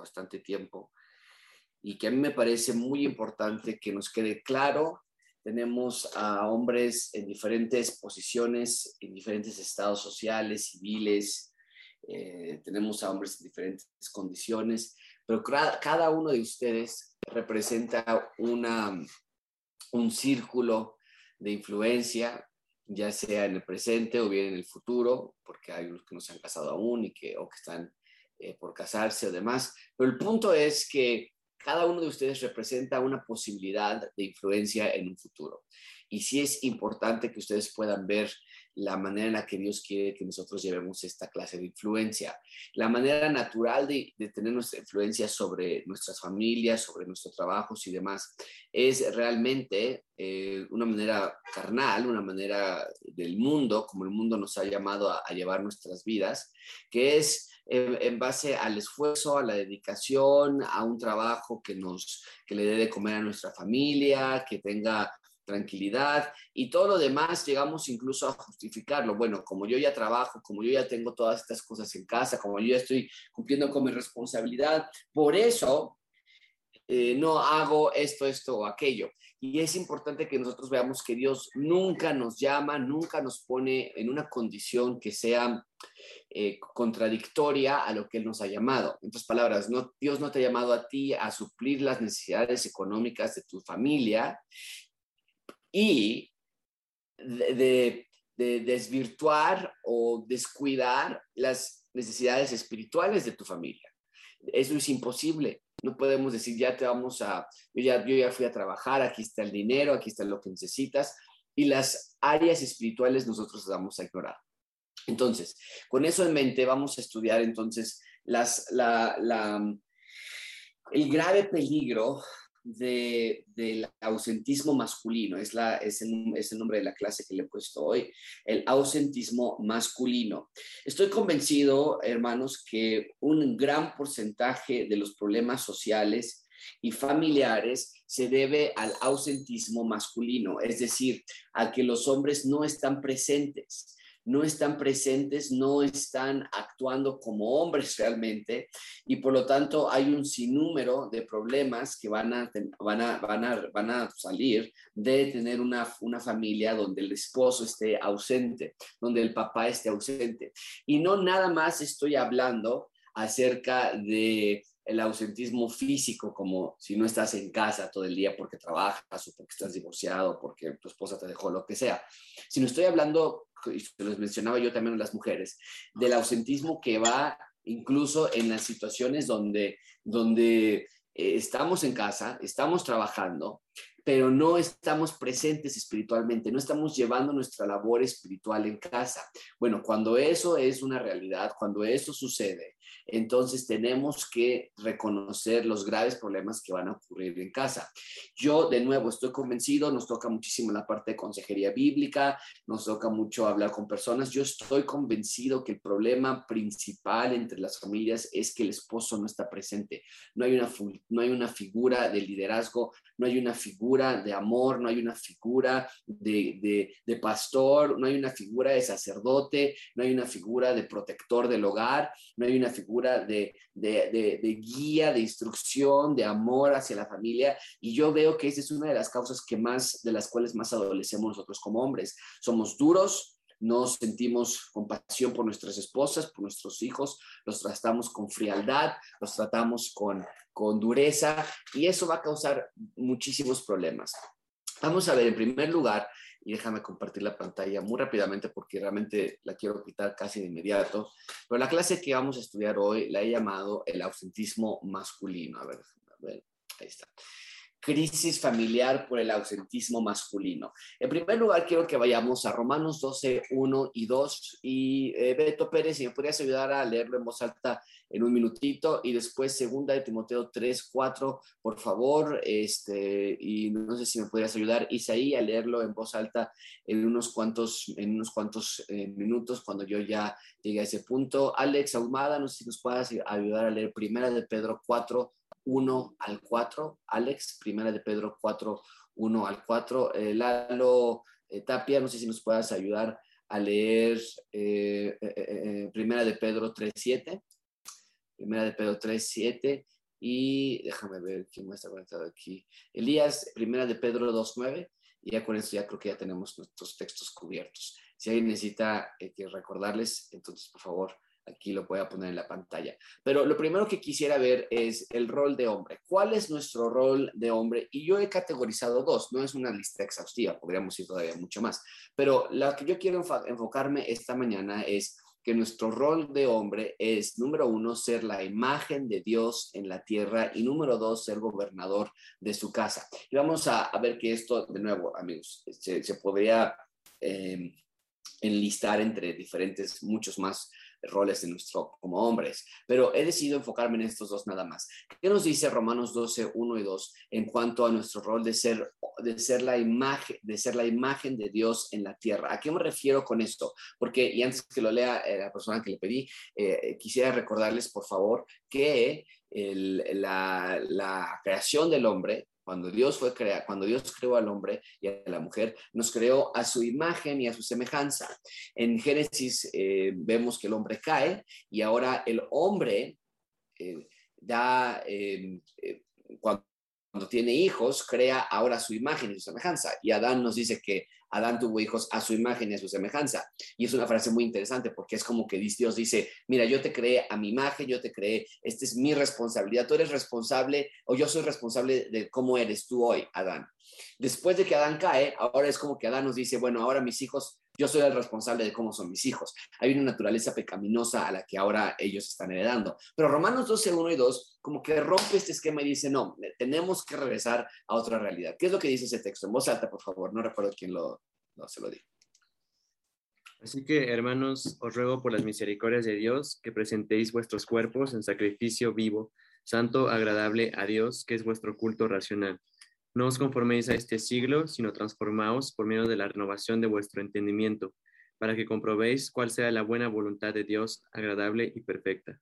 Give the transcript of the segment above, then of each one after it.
bastante tiempo y que a mí me parece muy importante que nos quede claro. Tenemos a hombres en diferentes posiciones, en diferentes estados sociales, civiles, eh, tenemos a hombres en diferentes condiciones, pero cada uno de ustedes representa una, un círculo de influencia, ya sea en el presente o bien en el futuro, porque hay unos que no se han casado aún y que, o que están eh, por casarse o demás. Pero el punto es que cada uno de ustedes representa una posibilidad de influencia en un futuro. Y sí es importante que ustedes puedan ver la manera en la que Dios quiere que nosotros llevemos esta clase de influencia. La manera natural de, tener nuestra influencia sobre nuestras familias, sobre nuestros trabajos y demás, es realmente eh, una manera carnal, una manera del mundo, como el mundo nos ha llamado a, llevar nuestras vidas, que es en, base al esfuerzo, a la dedicación, a un trabajo que nos que le dé de comer a nuestra familia, que tenga tranquilidad y todo lo demás llegamos incluso a justificarlo. Bueno, como yo ya trabajo, como yo ya tengo todas estas cosas en casa, como yo ya estoy cumpliendo con mi responsabilidad, por eso eh, no hago esto, esto o aquello. Y es importante que nosotros veamos que Dios nunca nos llama, nunca nos pone en una condición que sea eh, contradictoria a lo que Él nos ha llamado. En otras palabras, Dios no te ha llamado a ti a suplir las necesidades económicas de tu familia y de, desvirtuar o descuidar las necesidades espirituales de tu familia. Eso es imposible. No podemos decir, ya te vamos a, yo ya, yo ya fui a trabajar, aquí está el dinero, aquí está lo que necesitas, y las áreas espirituales nosotros vamos a ignorar. Entonces, con eso en mente, vamos a estudiar entonces las, la, la, el grave peligro del ausentismo masculino, es, la, es, el, es el nombre de la clase que le he puesto hoy, el ausentismo masculino. Estoy convencido, hermanos, que un gran porcentaje de los problemas sociales y familiares se debe al ausentismo masculino, es decir, a que los hombres no están presentes no están presentes, no están actuando como hombres realmente y por lo tanto hay un sinnúmero de problemas que van a, van a, van a, van a salir de tener una, una familia donde el esposo esté ausente, donde el papá esté ausente. Y no nada más estoy hablando acerca de el ausentismo físico, como si no estás en casa todo el día porque trabajas o porque estás divorciado, porque tu esposa te dejó, lo que sea, sino estoy hablando y se los mencionaba yo también a las mujeres, del ausentismo que va incluso en las situaciones donde, donde eh, estamos en casa, estamos trabajando, pero no estamos presentes espiritualmente, no estamos llevando nuestra labor espiritual en casa. Bueno, cuando eso es una realidad, cuando eso sucede, entonces tenemos que reconocer los graves problemas que van a ocurrir en casa. Yo, de nuevo, estoy convencido, nos toca muchísimo la parte de consejería bíblica, nos toca mucho hablar con personas. Yo estoy convencido que el problema principal entre las familias es que el esposo no está presente. No hay una, no hay una figura de liderazgo, no hay una figura de amor, no hay una figura de, de pastor, no hay una figura de sacerdote, no hay una figura de protector del hogar, no hay una figura de, guía, de instrucción, de amor hacia la familia. Y yo veo que esa es una de las causas que más, de las cuales más adolecemos nosotros como hombres. Somos duros, no sentimos compasión por nuestras esposas, por nuestros hijos, los tratamos con frialdad, los tratamos con dureza y eso va a causar muchísimos problemas. Vamos a ver, en primer lugar, y déjame compartir la pantalla muy rápidamente porque realmente la quiero quitar casi de inmediato. Pero la clase que vamos a estudiar hoy la he llamado el ausentismo masculino. A ver, a ver ahí está crisis familiar por el ausentismo masculino. En primer lugar, quiero que vayamos a Romanos 12, 1 y 2. Y eh, Beto Pérez, si me podrías ayudar a leerlo en voz alta en un minutito. Y después, segunda de Timoteo 3, 4, por favor. Este, y no sé si me podrías ayudar, Isaí, a leerlo en voz alta en unos cuantos, en unos cuantos eh, minutos cuando yo ya llegue a ese punto. Alex Ahumada, no sé si nos puedas ayudar a leer primera de Pedro 4, 1 al 4. Alex, primera de Pedro 4, 1 al 4. Eh, Lalo eh, Tapia, no sé si nos puedas ayudar a leer eh, primera de Pedro 3, 7. Primera de Pedro 3, 7 y déjame ver quién más está conectado aquí. Elías, Primera de Pedro 2, 9 y ya con esto ya creo que ya tenemos nuestros textos cubiertos. Si alguien necesita eh, recordarles, entonces por favor aquí lo voy a poner en la pantalla. Pero lo primero que quisiera ver es el rol de hombre. ¿Cuál es nuestro rol de hombre? Y yo he categorizado dos, no es una lista exhaustiva, podríamos ir todavía mucho más. Pero la que yo quiero enfocarme esta mañana es que nuestro rol de hombre es, número uno, ser la imagen de Dios en la tierra y número dos, ser gobernador de su casa. Y vamos a, ver que esto, de nuevo, amigos, se, podría eh, enlistar entre diferentes, muchos más roles de nuestro como hombres, pero he decidido enfocarme en estos dos nada más. ¿Qué nos dice Romanos 12, 1 y 2 en cuanto a nuestro rol de ser, de ser, la, imagen, de ser la imagen de Dios en la tierra? ¿A qué me refiero con esto? Porque, y antes que lo lea eh, la persona que le pedí, eh, quisiera recordarles, por favor, que la, la creación del hombre cuando Dios fue cuando Dios creó al hombre y a la mujer, nos creó a su imagen y a su semejanza. En Génesis eh, vemos que el hombre cae y ahora el hombre eh, da, eh, cuando, cuando tiene hijos, crea ahora su imagen y su semejanza. Y Adán nos dice que Adán tuvo hijos a su imagen y a su semejanza. Y es una frase muy interesante porque es como que Dios dice, mira, yo te creé a mi imagen, yo te creé, esta es mi responsabilidad, tú eres responsable o yo soy responsable de cómo eres tú hoy, Adán. Después de que Adán cae, ahora es como que Adán nos dice, bueno, ahora mis hijos yo soy el responsable de cómo son mis hijos. Hay una naturaleza pecaminosa a la que ahora ellos están heredando. Pero Romanos 12, 1 y 2 como que rompe este esquema y dice, no, tenemos que regresar a otra realidad. ¿Qué es lo que dice ese texto? En voz alta, por favor. No recuerdo quién lo, se lo dijo. Así que, hermanos, os ruego por las misericordias de Dios que presentéis vuestros cuerpos en sacrificio vivo, santo, agradable a Dios, que es vuestro culto racional no os conforméis a este siglo, sino transformaos por medio de la renovación de vuestro entendimiento, para que comprobéis cuál sea la buena voluntad de Dios, agradable y perfecta.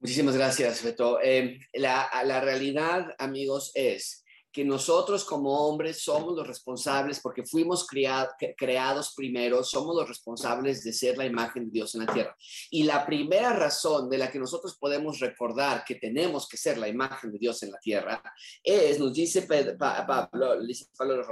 Muchísimas gracias, Beto. Eh, la, la realidad, amigos, es que nosotros como hombres somos los responsables, porque fuimos creados primero, somos los responsables de ser la imagen de Dios en la tierra. Y la primera razón de la que nosotros podemos recordar que tenemos que ser la imagen de Dios en la tierra es, nos dice Pablo, dice Pablo de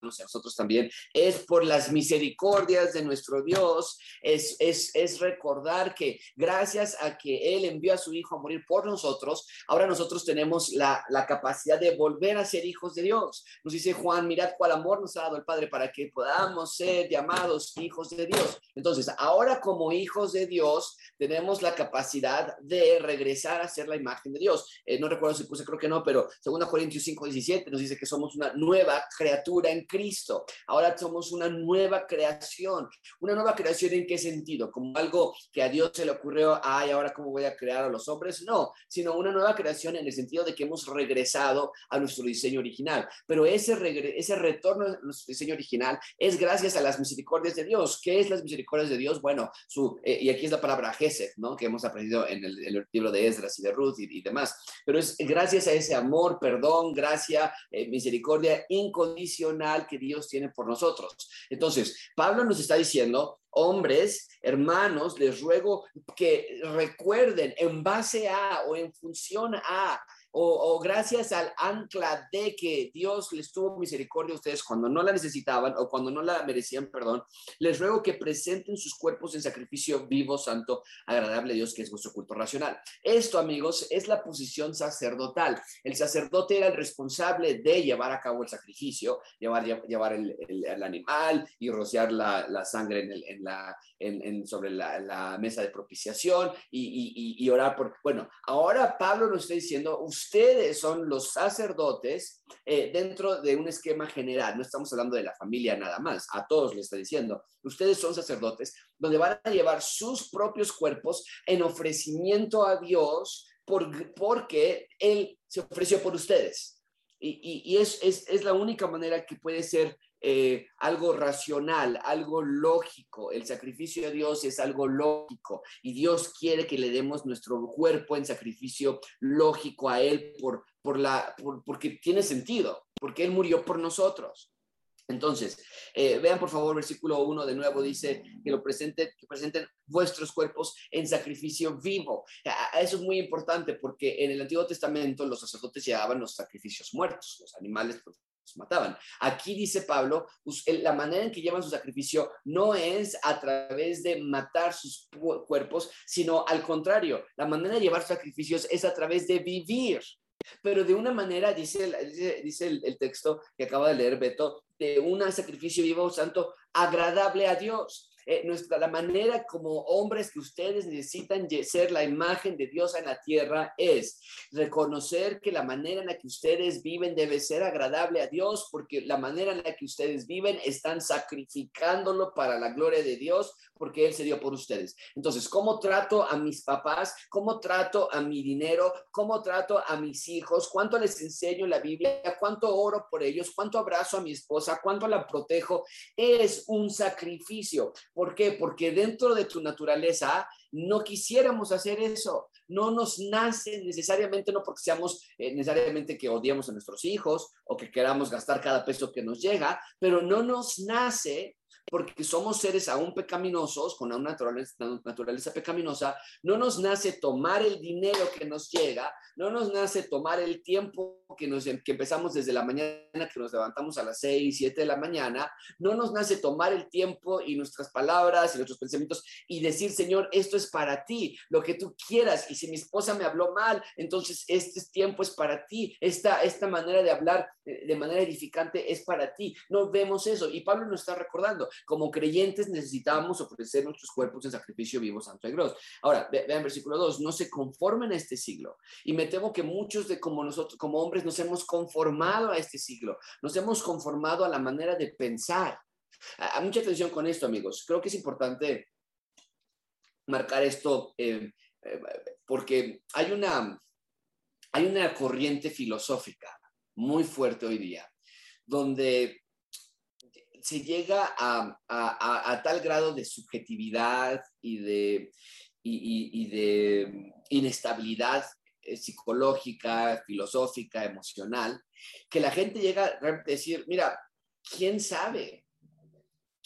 Romano, nosotros también, es por las misericordias de nuestro Dios, es, es, es recordar que gracias a que Él envió a su Hijo a morir por nosotros, ahora nosotros tenemos la, la capacidad de volver a ser hijos de Dios. Nos dice Juan, mirad cuál amor nos ha dado el Padre para que podamos ser llamados hijos de Dios. Entonces, ahora como hijos de Dios, tenemos la capacidad de regresar a ser la imagen de Dios. Eh, no recuerdo si puse, creo que no, pero 2 Corintios 5, 17 nos dice que somos una nueva criatura en Cristo. Ahora somos una nueva creación. ¿Una nueva creación en qué sentido? ¿Como algo que a Dios se le ocurrió, ay, ahora cómo voy a crear a los hombres? No, sino una nueva creación en el sentido de que hemos regresado a nuestro diseño original. Pero ese, ese retorno a nuestro diseño original es gracias a las misericordias de Dios. ¿Qué es las misericordias de Dios? Bueno, su, eh, y aquí es la palabra Gesed, ¿no? Que hemos aprendido en el, libro de Esdras y de Ruth y, demás. Pero es gracias a ese amor, perdón, gracia, eh, misericordia incondicional que Dios tiene por nosotros. Entonces, Pablo nos está diciendo, hombres, hermanos, les ruego que recuerden en base a o en función a o, gracias al ancla de que Dios les tuvo misericordia a ustedes cuando no la necesitaban o cuando no la merecían, perdón, les ruego que presenten sus cuerpos en sacrificio vivo, santo, agradable a Dios, que es vuestro culto racional. Esto, amigos, es la posición sacerdotal. El sacerdote era el responsable de llevar a cabo el sacrificio, llevar, llevar el, animal y rociar la, sangre en, la, en, sobre la, mesa de propiciación y, y, y, orar por... Bueno, ahora Pablo nos está diciendo, ustedes son los sacerdotes eh, dentro de un esquema general. No estamos hablando de la familia nada más, a todos les está diciendo. Ustedes son sacerdotes donde van a llevar sus propios cuerpos en ofrecimiento a Dios por, porque Él se ofreció por ustedes. Y, es, es la única manera que puede ser eh, algo racional, algo lógico. El sacrificio de Dios es algo lógico y Dios quiere que le demos nuestro cuerpo en sacrificio lógico a Él por, por la, porque tiene sentido, porque Él murió por nosotros. Entonces, eh, vean por favor versículo 1 de nuevo, dice que lo presenten, que presenten vuestros cuerpos en sacrificio vivo. Eso es muy importante porque en el Antiguo Testamento los sacerdotes llevaban los sacrificios muertos, los animales mataban. Aquí dice Pablo, la manera en que llevan su sacrificio no es a través de matar sus cuerpos, sino al contrario, la manera de llevar sacrificios es a través de vivir pero de una manera, dice, dice, el, texto que acaba de leer Beto, de un sacrificio vivo, santo, agradable a Dios. Eh, nuestra, la manera como hombres que ustedes necesitan ser la imagen de Dios en la tierra es reconocer que la manera en la que ustedes viven debe ser agradable a Dios, porque la manera en la que ustedes viven están sacrificándolo para la gloria de Dios, porque Él se dio por ustedes. Entonces, ¿cómo trato a mis papás? ¿Cómo trato a mi dinero? ¿Cómo trato a mis hijos? ¿Cuánto les enseño la Biblia? ¿Cuánto oro por ellos? ¿Cuánto abrazo a mi esposa? ¿Cuánto la protejo? Es un sacrificio. ¿Por qué? Porque dentro de tu naturaleza no quisiéramos hacer eso. No nos nace necesariamente, no porque seamos eh, necesariamente que odiamos a nuestros hijos o que queramos gastar cada peso que nos llega, pero no nos nace porque somos seres aún pecaminosos, con una naturaleza, naturaleza, pecaminosa, no nos nace tomar el dinero que nos llega, no nos nace tomar el tiempo que, nos, que empezamos desde la mañana, que nos levantamos a las 6, 7 de la mañana, no nos nace tomar el tiempo y nuestras palabras y nuestros pensamientos y decir, Señor, esto es para ti, lo que tú quieras, y si mi esposa me habló mal, entonces este tiempo es para ti, esta, esta manera de hablar eh, de manera edificante es para ti. No vemos eso, y Pablo nos está recordando, como creyentes necesitamos ofrecer nuestros cuerpos en sacrificio vivo, santo y grosso. Ahora, vean versículo 2, no se conformen a este siglo. Y me temo que muchos de como nosotros, como hombres, nos hemos conformado a este siglo, nos hemos conformado a la manera de pensar. A, mucha atención con esto, amigos. Creo que es importante marcar esto eh, eh, porque hay una, hay una corriente filosófica muy fuerte hoy día, donde se llega a, tal grado de subjetividad y de, y, de inestabilidad eh, psicológica, filosófica, emocional, que la gente llega a decir, mira, ¿quién sabe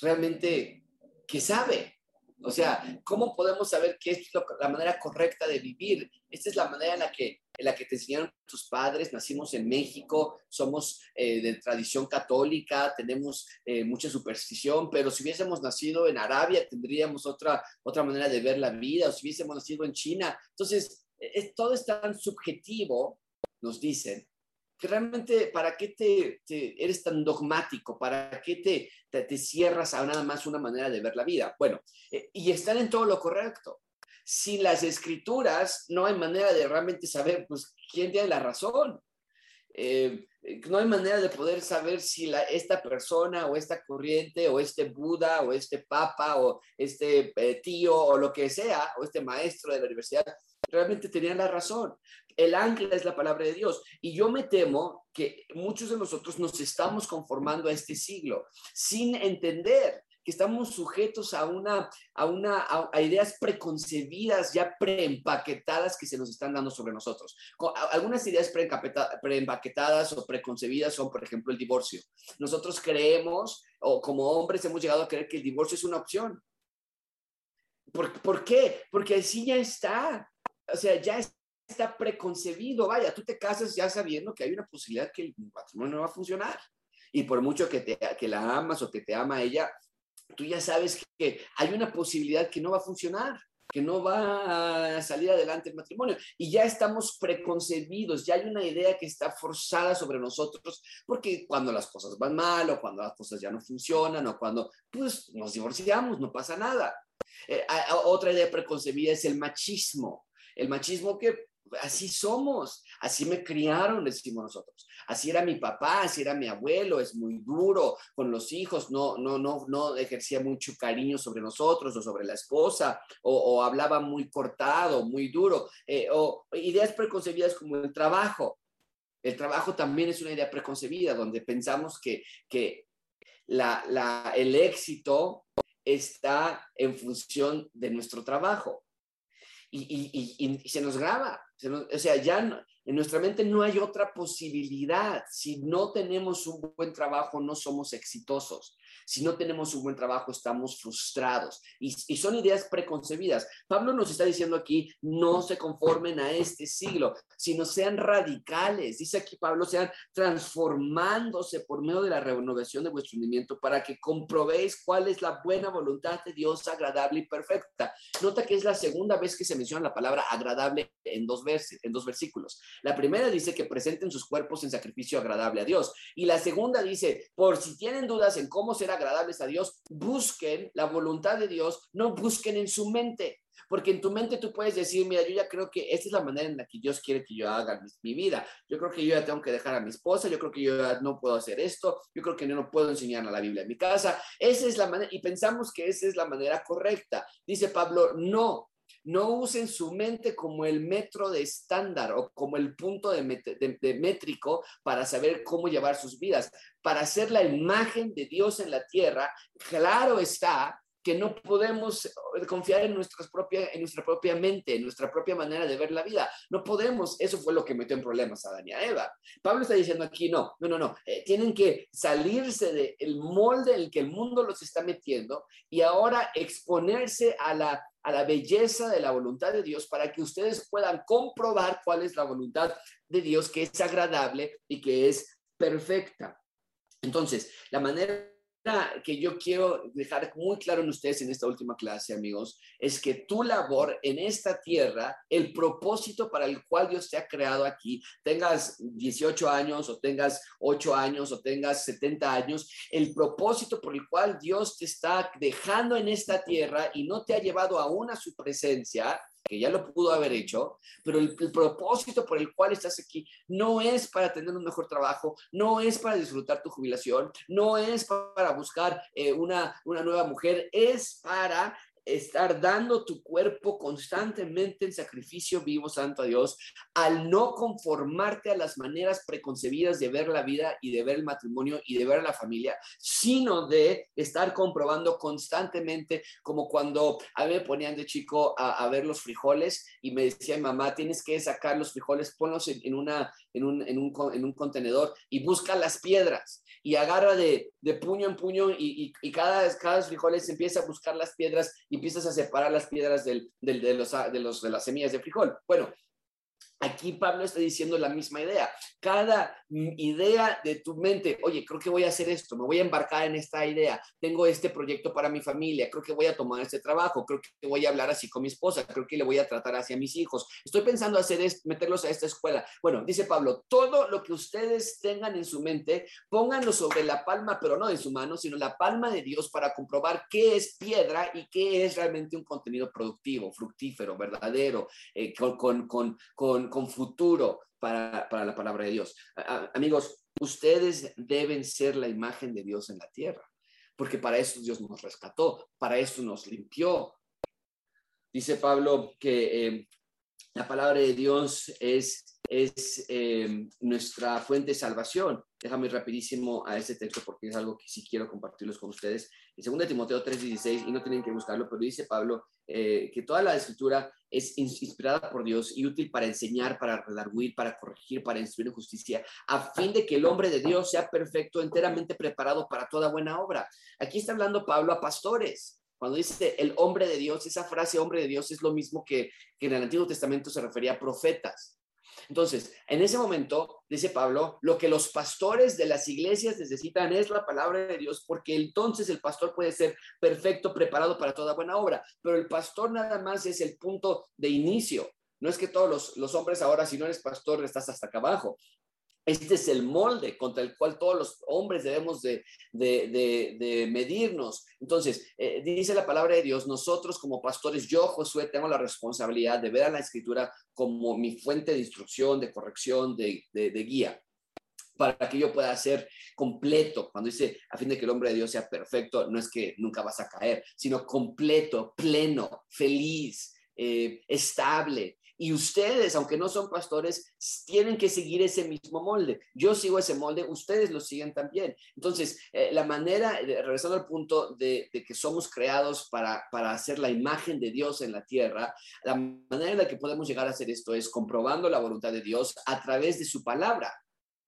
realmente qué sabe? O sea, ¿cómo podemos saber qué es la manera correcta de vivir? Esta es la manera en la que, en la que te enseñaron tus padres. Nacimos en México, somos eh, de tradición católica, tenemos eh, mucha superstición, pero si hubiésemos nacido en Arabia tendríamos otra, otra manera de ver la vida, o si hubiésemos nacido en China. Entonces, es, todo es tan subjetivo, nos dicen, que realmente, ¿para qué te, eres tan dogmático? ¿Para qué te, te, cierras a nada más una manera de ver la vida? Bueno, eh, y están en todo lo correcto. Sin las escrituras, no hay manera de realmente saber, pues, quién tiene la razón. Eh, no hay manera de poder saber si la, esta persona o esta corriente o este Buda o este Papa o este eh, tío o lo que sea o este maestro de la universidad realmente tenían la razón. El ancla es la palabra de Dios. Y yo me temo que muchos de nosotros nos estamos conformando a este siglo sin entender que estamos sujetos a una, a una, a, ideas preconcebidas, ya preempaquetadas que se nos están dando sobre nosotros. Algunas ideas preempaquetadas o preconcebidas son, por ejemplo, el divorcio. Nosotros creemos, o como hombres hemos llegado a creer que el divorcio es una opción. ¿Por, ¿por qué? Porque así ya está o sea, ya está preconcebido, vaya, tú te casas ya sabiendo que hay una posibilidad que el matrimonio no va a funcionar. Y por mucho que, te, que la amas o que te ama ella, tú ya sabes que hay una posibilidad que no va a funcionar, que no va a salir adelante el matrimonio. Y ya estamos preconcebidos, ya hay una idea que está forzada sobre nosotros, porque cuando las cosas van mal o cuando las cosas ya no funcionan o cuando pues nos divorciamos, no pasa nada. Eh, otra idea preconcebida es el machismo. El machismo que así somos, así me criaron, decimos nosotros. Así era mi papá, así era mi abuelo, es muy duro con los hijos, no, no, no, no ejercía mucho cariño sobre nosotros o sobre la esposa, o, hablaba muy cortado, muy duro, eh, o ideas preconcebidas como el trabajo. El trabajo también es una idea preconcebida, donde pensamos que, que la, el éxito está en función de nuestro trabajo y, y, y, se nos graba, o sea, ya en nuestra mente no hay otra posibilidad. Si no tenemos un buen trabajo, no somos exitosos. Si no tenemos un buen trabajo, estamos frustrados. Y, son ideas preconcebidas. Pablo nos está diciendo aquí, no se conformen a este siglo, sino sean radicales. Dice aquí Pablo, sean transformándose por medio de la renovación de vuestro entendimiento para que comprobéis cuál es la buena voluntad de Dios agradable y perfecta. Nota que es la segunda vez que se menciona la palabra agradable en dos, en dos versículos. La primera dice que presenten sus cuerpos en sacrificio agradable a Dios. Y la segunda dice, por si tienen dudas en cómo será agradables a Dios, busquen la voluntad de Dios, no busquen en su mente. Porque en tu mente tú puedes decir, mira, yo ya creo que esta es la manera en la que Dios quiere que yo haga mi, vida. Yo creo que yo ya tengo que dejar a mi esposa, yo creo que yo no puedo hacer esto, yo creo que yo no puedo enseñar a la Biblia en mi casa. Esa es la manera, y pensamos que esa es la manera correcta. Dice Pablo, no, no usen su mente como el metro de estándar o como el punto de, métrico para saber cómo llevar sus vidas. Para ser la imagen de Dios en la tierra, claro está que no podemos confiar en, nuestras en nuestra propia mente, en nuestra propia manera de ver la vida. No podemos, eso fue lo que metió en problemas a Adán y Eva. Pablo está diciendo aquí, no, no, no, no, eh, tienen que salirse del molde en el que el mundo los está metiendo y ahora exponerse a la a la belleza de la voluntad de Dios para que ustedes puedan comprobar cuál es la voluntad de Dios que es agradable y que es perfecta. Entonces, la manera que yo quiero dejar muy claro en ustedes en esta última clase, amigos, es que tu labor en esta tierra, el propósito para el cual Dios te ha creado aquí, tengas 18 años o tengas 8 años o tengas 70 años, el propósito por el cual Dios te está dejando en esta tierra y no te ha llevado aún a su presencia, que ya lo pudo haber hecho, pero el, propósito por el cual estás aquí no es para tener un mejor trabajo, no es para disfrutar tu jubilación, no es para buscar eh, una, una nueva mujer, es para estar dando tu cuerpo constantemente en sacrificio vivo, santo a Dios, al no conformarte a las maneras preconcebidas de ver la vida y de ver el matrimonio y de ver la familia, sino de estar comprobando constantemente, como cuando a mí me ponían de chico a, ver los frijoles y me decía mamá, tienes que sacar los frijoles, ponlos en, una, en, un, en, un, en un contenedor y busca las piedras y agarra de, puño en puño y, cada, cada frijoles empieza a buscar las piedras y empiezas a separar las piedras del, de, los, de, los, de las semillas de frijol. Bueno, Aquí Pablo está diciendo la misma idea. Cada idea de tu mente, oye, creo que voy a hacer esto, me voy a embarcar en esta idea, tengo este proyecto para mi familia, creo que voy a tomar este trabajo, creo que voy a hablar así con mi esposa, creo que le voy a tratar así a mis hijos. Estoy pensando hacer es meterlos a esta escuela. Bueno, dice Pablo, todo lo que ustedes tengan en su mente, pónganlo sobre la palma, pero no de su mano, sino la palma de Dios para comprobar qué es piedra y qué es realmente un contenido productivo, fructífero, verdadero, eh, con, con, con con futuro para, para la palabra de Dios. amigos, ustedes deben ser la imagen de Dios en la tierra, porque para eso Dios nos rescató, para eso nos limpió. Dice Pablo que eh, la palabra de Dios es, es eh, nuestra fuente de salvación. Déjame rapidísimo a ese texto porque es algo que sí quiero compartirlos con ustedes. En 2 Timoteo 3:16, y no tienen que buscarlo, pero dice Pablo eh, que toda la escritura es inspirada por Dios y útil para enseñar, para redarguir, para corregir, para instruir en justicia, a fin de que el hombre de Dios sea perfecto, enteramente preparado para toda buena obra. Aquí está hablando Pablo a pastores. Cuando dice el hombre de Dios, esa frase hombre de Dios es lo mismo que, que en el Antiguo Testamento se refería a profetas. Entonces, en ese momento, dice Pablo, lo que los pastores de las iglesias necesitan es la palabra de Dios, porque entonces el pastor puede ser perfecto, preparado para toda buena obra, pero el pastor nada más es el punto de inicio. No es que todos los, los hombres ahora, si no eres pastor, estás hasta acá abajo. Este es el molde contra el cual todos los hombres debemos de, medirnos. Entonces, eh, dice la palabra de Dios, nosotros como pastores, yo, Josué, tengo la responsabilidad de ver a la escritura como mi fuente de instrucción, de corrección, de, guía para que yo pueda ser completo. Cuando dice a fin de que el hombre de Dios sea perfecto, no es que nunca vas a caer, sino completo, pleno, feliz, eh, estable, Y ustedes, aunque no son pastores, tienen que seguir ese mismo molde. Yo sigo ese molde, ustedes lo siguen también. Entonces, eh, la manera, regresando al punto de, de, que somos creados para, para hacer la imagen de Dios en la tierra, la manera en la que podemos llegar a hacer esto es comprobando la voluntad de Dios a través de su palabra.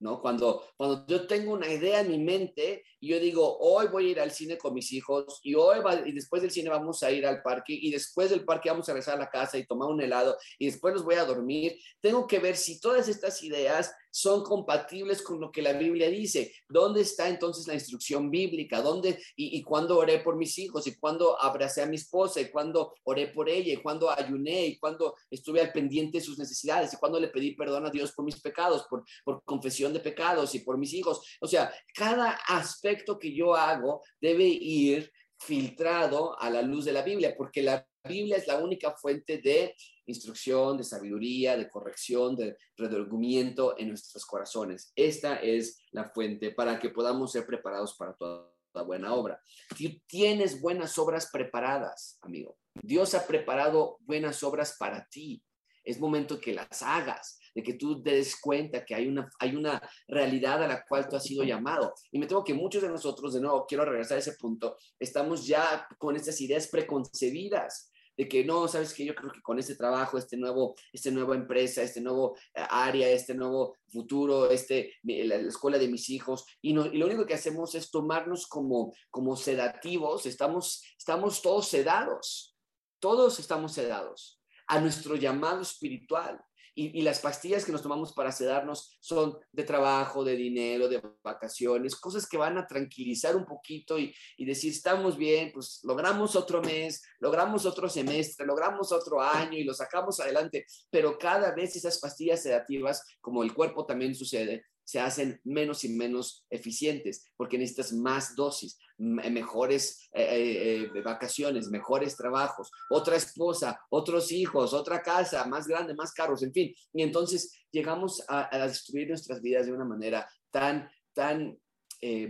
¿No? Cuando, cuando yo tengo una idea en mi mente y yo digo, hoy voy a ir al cine con mis hijos y hoy y después del cine vamos a ir al parque y después del parque vamos a regresar a la casa y tomar un helado y después los voy a dormir, tengo que ver si todas estas ideas son compatibles con lo que la Biblia dice. ¿Dónde está entonces la instrucción bíblica? ¿Dónde y, y cuándo oré por mis hijos? ¿Y cuándo abracé a mi esposa? ¿Y cuándo oré por ella? ¿Y cuándo ayuné? ¿Y cuándo estuve al pendiente de sus necesidades? ¿Y cuándo le pedí perdón a Dios por mis pecados, por, por confesión de pecados y por mis hijos? O sea, cada aspecto que yo hago debe ir filtrado a la luz de la Biblia, porque la Biblia es la única fuente de instrucción, de sabiduría, de corrección, de redargumento en nuestros corazones. Esta es la fuente para que podamos ser preparados para toda buena obra. Tú tienes buenas obras preparadas, amigo. Dios ha preparado buenas obras para ti. Es momento que las hagas, de que tú te des cuenta que hay una, hay una realidad a la cual tú has sido llamado. Y me tengo que muchos de nosotros, de nuevo, quiero regresar a ese punto, estamos ya con estas ideas preconcebidas de que no, sabes que yo creo que con este trabajo, este nuevo, este nueva empresa, este nuevo eh, área, este nuevo futuro, este, la, escuela de mis hijos, y, no, y lo único que hacemos es tomarnos como, como sedativos, estamos, estamos todos sedados, todos estamos sedados a nuestro llamado espiritual. Y, las pastillas que nos tomamos para sedarnos son de trabajo, de dinero, de vacaciones, cosas que van a tranquilizar un poquito y, y, decir, estamos bien, pues logramos otro mes, logramos otro semestre, logramos otro año y lo sacamos adelante. Pero cada vez esas pastillas sedativas, como el cuerpo también sucede, se hacen menos y menos eficientes porque necesitas más dosis, mejores eh, eh, eh, vacaciones, mejores trabajos, otra esposa, otros hijos, otra casa, más grande, más carros, en fin. Y entonces llegamos a, destruir nuestras vidas de una manera tan, tan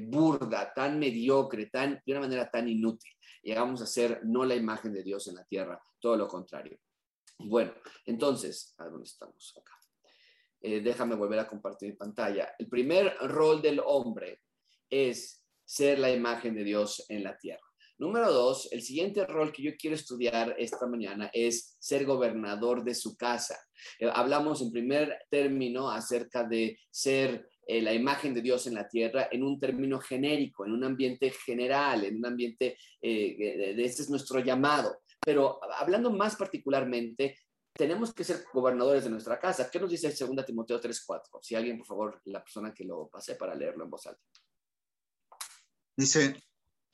burda, tan mediocre, tan, de una manera tan inútil. Llegamos a ser no la imagen de Dios en la tierra, todo lo contrario. Bueno, entonces, ¿a dónde estamos acá? Eh, déjame volver a compartir mi pantalla. El primer rol del hombre es ser la imagen de Dios en la tierra. Número dos, el siguiente rol que yo quiero estudiar esta mañana es ser gobernador de su casa. Eh, hablamos en primer término acerca de ser eh, la imagen de Dios en la tierra en un término genérico, en un ambiente general, en un ambiente, de, ese es nuestro llamado. Pero hablando más particularmente tenemos que ser gobernadores de nuestra casa. ¿Qué nos dice el 2 Timoteo 3:4? Si alguien, por favor, la persona que lo pase para leerlo en voz alta. Dice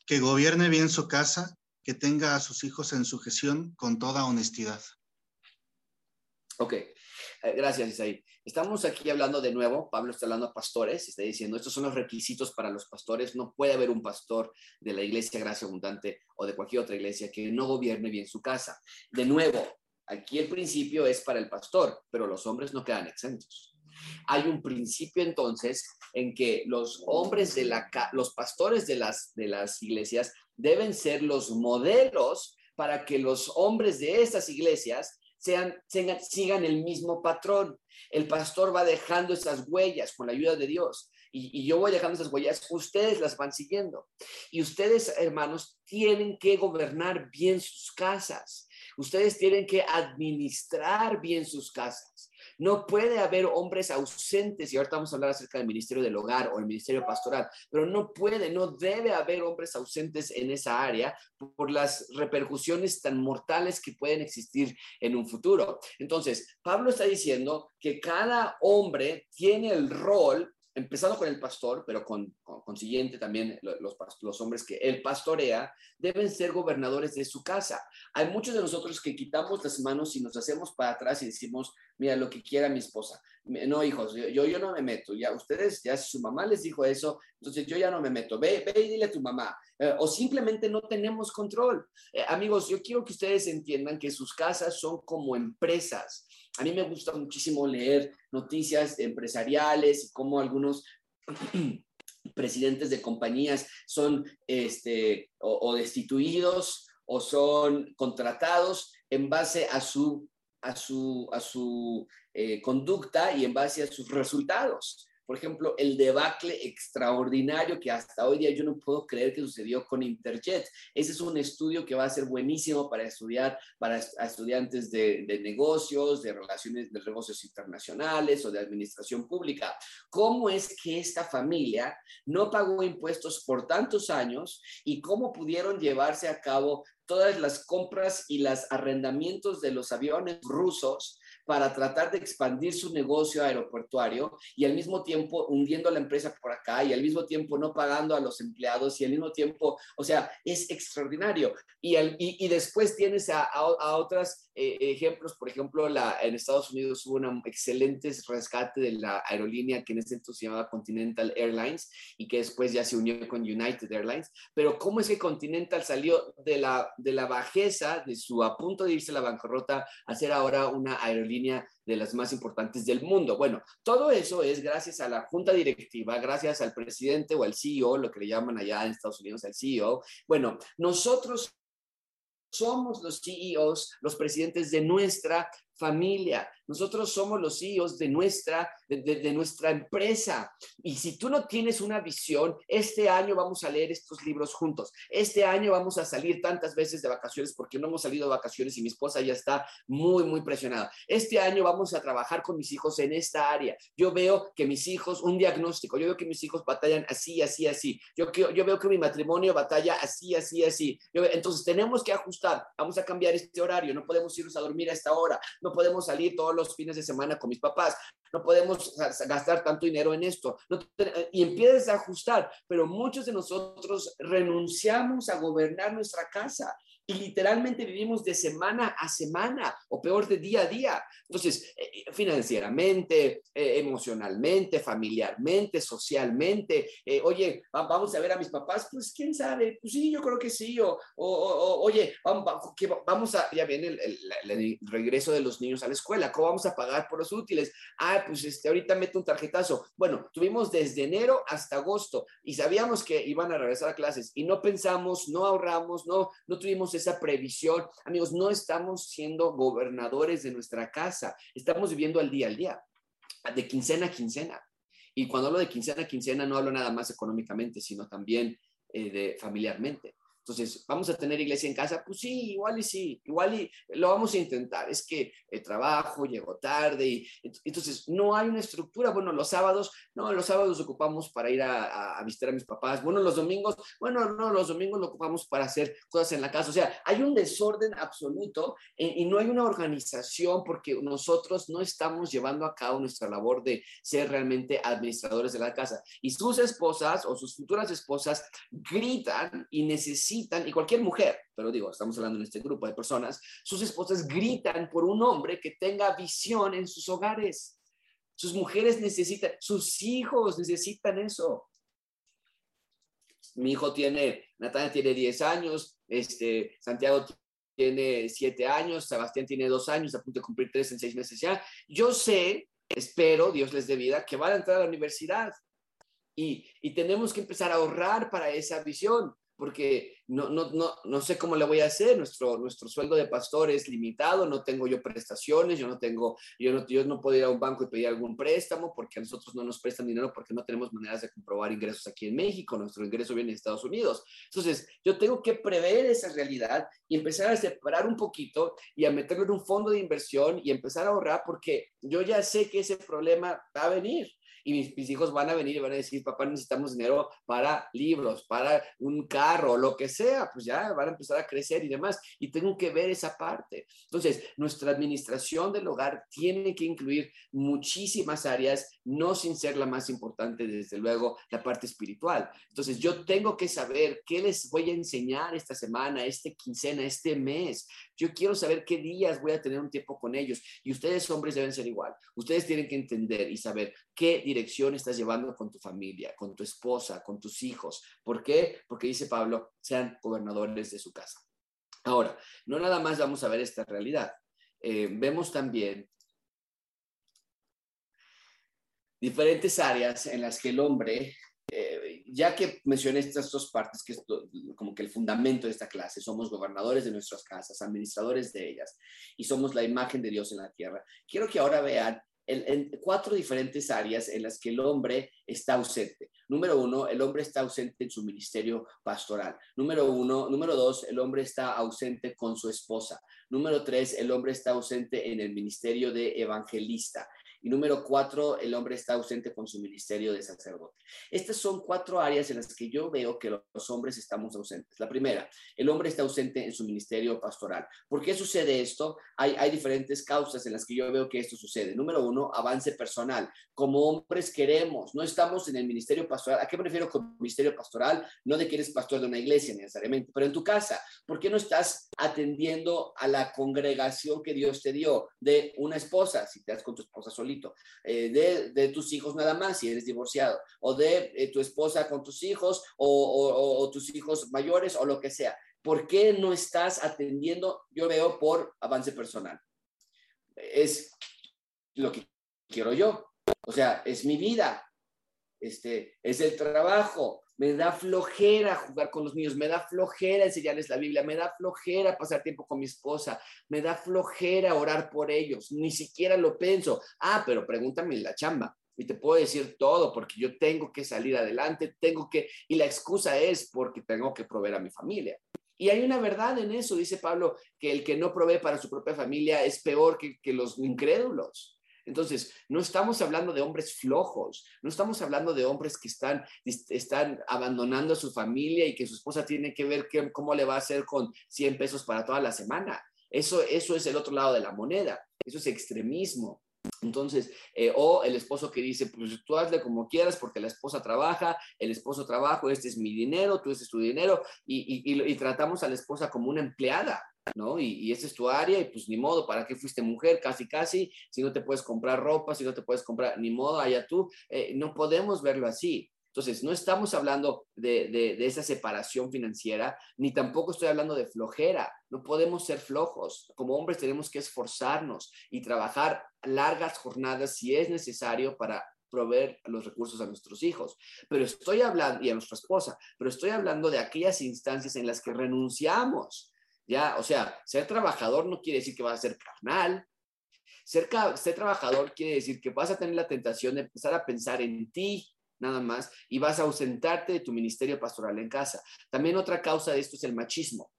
que gobierne bien su casa, que tenga a sus hijos en sujeción con toda honestidad. Ok, eh, gracias Isaí. Estamos aquí hablando de nuevo, Pablo está hablando a pastores, está diciendo, estos son los requisitos para los pastores, no puede haber un pastor de la iglesia Gracia Abundante o de cualquier otra iglesia que no gobierne bien su casa. De nuevo, Aquí el principio es para el pastor, pero los hombres no quedan exentos. Hay un principio entonces en que los hombres de la los pastores de las de las iglesias deben ser los modelos para que los hombres de estas iglesias sean, sigan el mismo patrón. El pastor va dejando esas huellas con la ayuda de Dios. Y, y, yo voy dejando esas huellas, ustedes las van siguiendo. Y ustedes, hermanos, tienen que gobernar bien sus casas. Ustedes tienen que administrar bien sus casas. No puede haber hombres ausentes, y ahorita vamos a hablar acerca del ministerio del hogar o el ministerio pastoral, pero no puede, no debe haber hombres ausentes en esa área por las repercusiones tan mortales que pueden existir en un futuro. Entonces, Pablo está diciendo que cada hombre tiene el rol empezando con el pastor, pero con, consiguiente también los, hombres que él pastorea, deben ser gobernadores de su casa. Hay muchos de nosotros que quitamos las manos y nos hacemos para atrás y decimos, mira, lo que quiera mi esposa. No, hijos, yo, yo no me meto. Ya ustedes, ya su mamá les dijo eso, entonces yo ya no me meto. Ve, ve y dile a tu mamá. Eh, o simplemente no tenemos control. Eh, amigos, yo quiero que ustedes entiendan que sus casas son como empresas. A mí me gusta muchísimo leer noticias empresariales y cómo algunos presidentes de compañías son este, o, destituidos o son contratados en base a su a su, a su eh, conducta y en base a sus resultados por ejemplo, el debacle extraordinario que hasta hoy día yo no puedo creer que sucedió con Interjet. Ese es un estudio que va a ser buenísimo para estudiar, para estudiantes de, de negocios, de relaciones, de negocios internacionales o de administración pública. ¿Cómo es que esta familia no pagó impuestos por tantos años y cómo pudieron llevarse a cabo todas las compras y los arrendamientos de los aviones rusos para tratar de expandir su negocio aeroportuario y al mismo tiempo hundiendo la empresa por acá y al mismo tiempo no pagando a los empleados y al mismo tiempo, o sea, es extraordinario. Y, y, después tienes a, a, otros eh, ejemplos, por ejemplo, la, en Estados Unidos hubo un excelente rescate de la aerolínea que en ese entonces se llamaba Continental Airlines y que después ya se unió con United Airlines. Pero ¿cómo es que Continental salió de la, de la bajeza, de su a punto de irse a la bancarrota, a ser ahora una aerolínea? línea de las más importantes del mundo. Bueno, todo eso es gracias a la junta directiva, gracias al presidente o al CEO, lo que le llaman allá en Estados Unidos al CEO. Bueno, nosotros somos los CEOs, los presidentes de nuestra familia. Nosotros somos los CEOs de nuestra, de, nuestra empresa. Y si tú no tienes una visión, este año vamos a leer estos libros juntos. Este año vamos a salir tantas veces de vacaciones porque no hemos salido de vacaciones y mi esposa ya está muy, muy presionada. Este año vamos a trabajar con mis hijos en esta área. Yo veo que mis hijos, un diagnóstico, yo veo que mis hijos batallan así, así, así. Yo, yo veo que mi matrimonio batalla así, así, así. entonces tenemos que ajustar. Vamos a cambiar este horario. No podemos irnos a dormir a esta hora. No podemos salir todos los fines de semana con mis papás, no podemos gastar tanto dinero en esto. y empiezas a ajustar, pero muchos de nosotros renunciamos a gobernar nuestra casa y literalmente vivimos de semana a semana o peor de día a día. Entonces, eh, eh, financieramente, eh, emocionalmente, familiarmente, socialmente, oye, vamos a ver a mis papás, pues quién sabe, pues sí, yo creo que sí, o, oye, vamos, que vamos a, ya viene el, regreso de los niños a la escuela, ¿cómo vamos a pagar por los útiles? Ah, pues este, ahorita meto un tarjetazo. Bueno, tuvimos desde enero hasta agosto y sabíamos que iban a regresar a clases y no pensamos, no ahorramos, no, no tuvimos esa previsión. Amigos, no estamos siendo gobernadores de nuestra casa, estamos viviendo al día al día, de quincena a quincena. Y cuando hablo de quincena a quincena, no hablo nada más económicamente, sino también eh, de familiarmente. Entonces, ¿vamos a tener iglesia en casa? Pues sí, igual y sí, igual y lo vamos a intentar. Es que el trabajo, llegó tarde y entonces no hay una estructura. Bueno, los sábados, no, los sábados ocupamos para ir a, visitar a mis papás. Bueno, los domingos, bueno, no, los domingos lo ocupamos para hacer cosas en la casa. O sea, hay un desorden absoluto y, y no hay una organización porque nosotros no estamos llevando a cabo nuestra labor de ser realmente administradores de la casa. Y sus esposas o sus futuras esposas gritan y necesitan y cualquier mujer, pero digo, estamos hablando en este grupo de personas, sus esposas gritan por un hombre que tenga visión en sus hogares. Sus mujeres necesitan, sus hijos necesitan eso. Mi hijo tiene, Natalia tiene 10 años, este, Santiago tiene 7 años, Sebastián tiene 2 años, a punto de cumplir 3 en 6 meses ya. Yo sé, espero, Dios les dé vida, que van a entrar a la universidad. Y, y, tenemos que empezar a ahorrar para esa visión porque no, no, no, no sé cómo le voy a hacer. Nuestro, nuestro sueldo de pastor es limitado, no tengo yo prestaciones, yo no tengo, yo no, yo no puedo ir a un banco y pedir algún préstamo porque a nosotros no nos prestan dinero porque no tenemos maneras de comprobar ingresos aquí en México, nuestro ingreso viene de Estados Unidos. Entonces, yo tengo que prever esa realidad y empezar a separar un poquito y a meterlo en un fondo de inversión y empezar a ahorrar porque yo ya sé que ese problema va a venir y mis, hijos van a venir y van a decir, papá, necesitamos dinero para libros, para un carro, lo que sea, pues ya van a empezar a crecer y demás. Y tengo que ver esa parte. Entonces, nuestra administración del hogar tiene que incluir muchísimas áreas, no sin ser la más importante, desde luego, la parte espiritual. Entonces, yo tengo que saber qué les voy a enseñar esta semana, este quincena, este mes. Yo quiero saber qué días voy a tener un tiempo con ellos. Y ustedes, hombres, deben ser igual. Ustedes tienen que entender y saber qué dirección estás llevando con tu familia, con tu esposa, con tus hijos. ¿Por qué? Porque dice Pablo, sean gobernadores de su casa. Ahora, no nada más vamos a ver esta realidad. Eh, vemos también diferentes áreas en las que el hombre, eh, ya que mencioné estas dos partes, que es como que el fundamento de esta clase, somos gobernadores de nuestras casas, administradores de ellas, y somos la imagen de Dios en la tierra, quiero que ahora vean en, cuatro diferentes áreas en las que el hombre está ausente. Número uno, el hombre está ausente en su ministerio pastoral. Número uno, número dos, el hombre está ausente con su esposa. Número tres, el hombre está ausente en el ministerio de evangelista. Y número cuatro, el hombre está ausente con su ministerio de sacerdote. Estas son cuatro áreas en las que yo veo que los hombres estamos ausentes. La primera, el hombre está ausente en su ministerio pastoral. ¿Por qué sucede esto? Hay, hay diferentes causas en las que yo veo que esto sucede. Número uno, avance personal. Como hombres queremos, no estamos en el ministerio pastoral. ¿A qué me refiero con ministerio pastoral? No de que eres pastor de una iglesia necesariamente, pero en tu casa. ¿Por qué no estás atendiendo a la congregación que Dios te dio de una esposa, si te das con tu esposa solita? Eh, de, tus hijos nada más si eres divorciado, o de eh, tu esposa con tus hijos, o, tus hijos mayores, o lo que sea. ¿Por qué no estás atendiendo? Yo veo por avance personal. Es lo que quiero yo. O sea, es mi vida. Este, es el trabajo, me da flojera jugar con los niños, me da flojera enseñarles la Biblia, me da flojera pasar tiempo con mi esposa, me da flojera orar por ellos, ni siquiera lo pienso. Ah, pero pregúntame la chamba y te puedo decir todo porque yo tengo que salir adelante, tengo que, y la excusa es porque tengo que proveer a mi familia. Y hay una verdad en eso, dice Pablo, que el que no provee para su propia familia es peor que, que los incrédulos. Entonces, no estamos hablando de hombres flojos, no estamos hablando de hombres que están, están abandonando a su familia y que su esposa tiene que ver cómo le va a hacer con 100 pesos para toda la semana. Eso, eso es el otro lado de la moneda, eso es extremismo. Entonces, eh, o el esposo que dice, pues tú hazle como quieras porque la esposa trabaja, el esposo trabaja, este es mi dinero, tú este es tu dinero, y tratamos a la esposa como una empleada. ¿No? Y, y esa es tu área y pues ni modo, ¿para qué fuiste mujer? Casi, casi, si no te puedes comprar ropa, si no te puedes comprar, ni modo, allá tú, eh, no podemos verlo así. Entonces, no estamos hablando de, de, esa separación financiera, ni tampoco estoy hablando de flojera. No podemos ser flojos. Como hombres tenemos que esforzarnos y trabajar largas jornadas si es necesario para proveer los recursos a nuestros hijos. Pero estoy hablando, y a nuestra esposa, pero estoy hablando de aquellas instancias en las que renunciamos o sea, ser trabajador no quiere decir que vas a ser carnal. Ser, ser trabajador quiere decir que vas a tener la tentación de empezar a pensar en ti nada más y vas a ausentarte de tu ministerio pastoral en casa. También otra causa de esto es el machismo,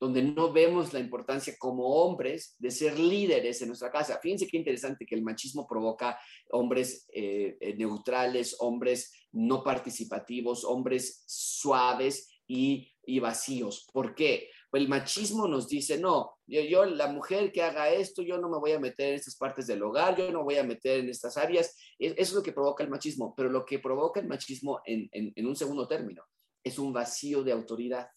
donde no vemos la importancia como hombres de ser líderes en nuestra casa. Fíjense qué interesante que el machismo provoca hombres eh, eh, neutrales, hombres no participativos, hombres suaves y, y vacíos. ¿Por qué? El machismo nos dice, no, yo, la mujer que haga esto, yo no me voy a meter en estas partes del hogar, yo no voy a meter en estas áreas. Eso es lo que provoca el machismo, pero lo que provoca el machismo en, en un segundo término es un vacío de autoridad.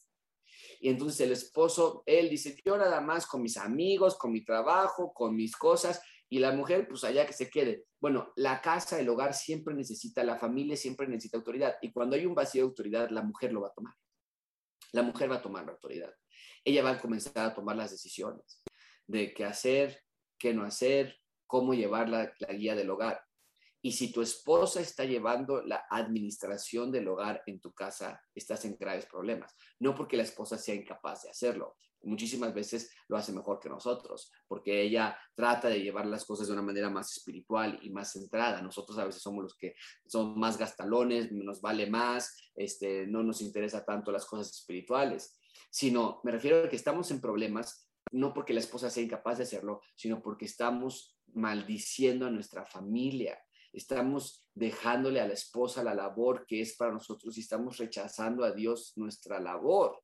Y entonces el esposo, él dice, yo nada más con mis amigos, con mi trabajo, con mis cosas, y la mujer, pues allá que se quede. Bueno, la casa, el hogar siempre necesita, la familia siempre necesita autoridad. Y cuando hay un vacío de autoridad, la mujer lo va a tomar. La mujer va a tomar la autoridad ella va a comenzar a tomar las decisiones de qué hacer, qué no hacer, cómo llevar la, guía del hogar. Y si tu esposa está llevando la administración del hogar en tu casa, estás en graves problemas. No porque la esposa sea incapaz de hacerlo. Muchísimas veces lo hace mejor que nosotros, porque ella trata de llevar las cosas de una manera más espiritual y más centrada. Nosotros a veces somos los que son más gastalones, nos vale más, este, no nos interesa tanto las cosas espirituales sino me refiero a que estamos en problemas no porque la esposa sea incapaz de hacerlo, sino porque estamos maldiciendo a nuestra familia, estamos dejándole a la esposa la labor que es para nosotros y estamos rechazando a Dios nuestra labor.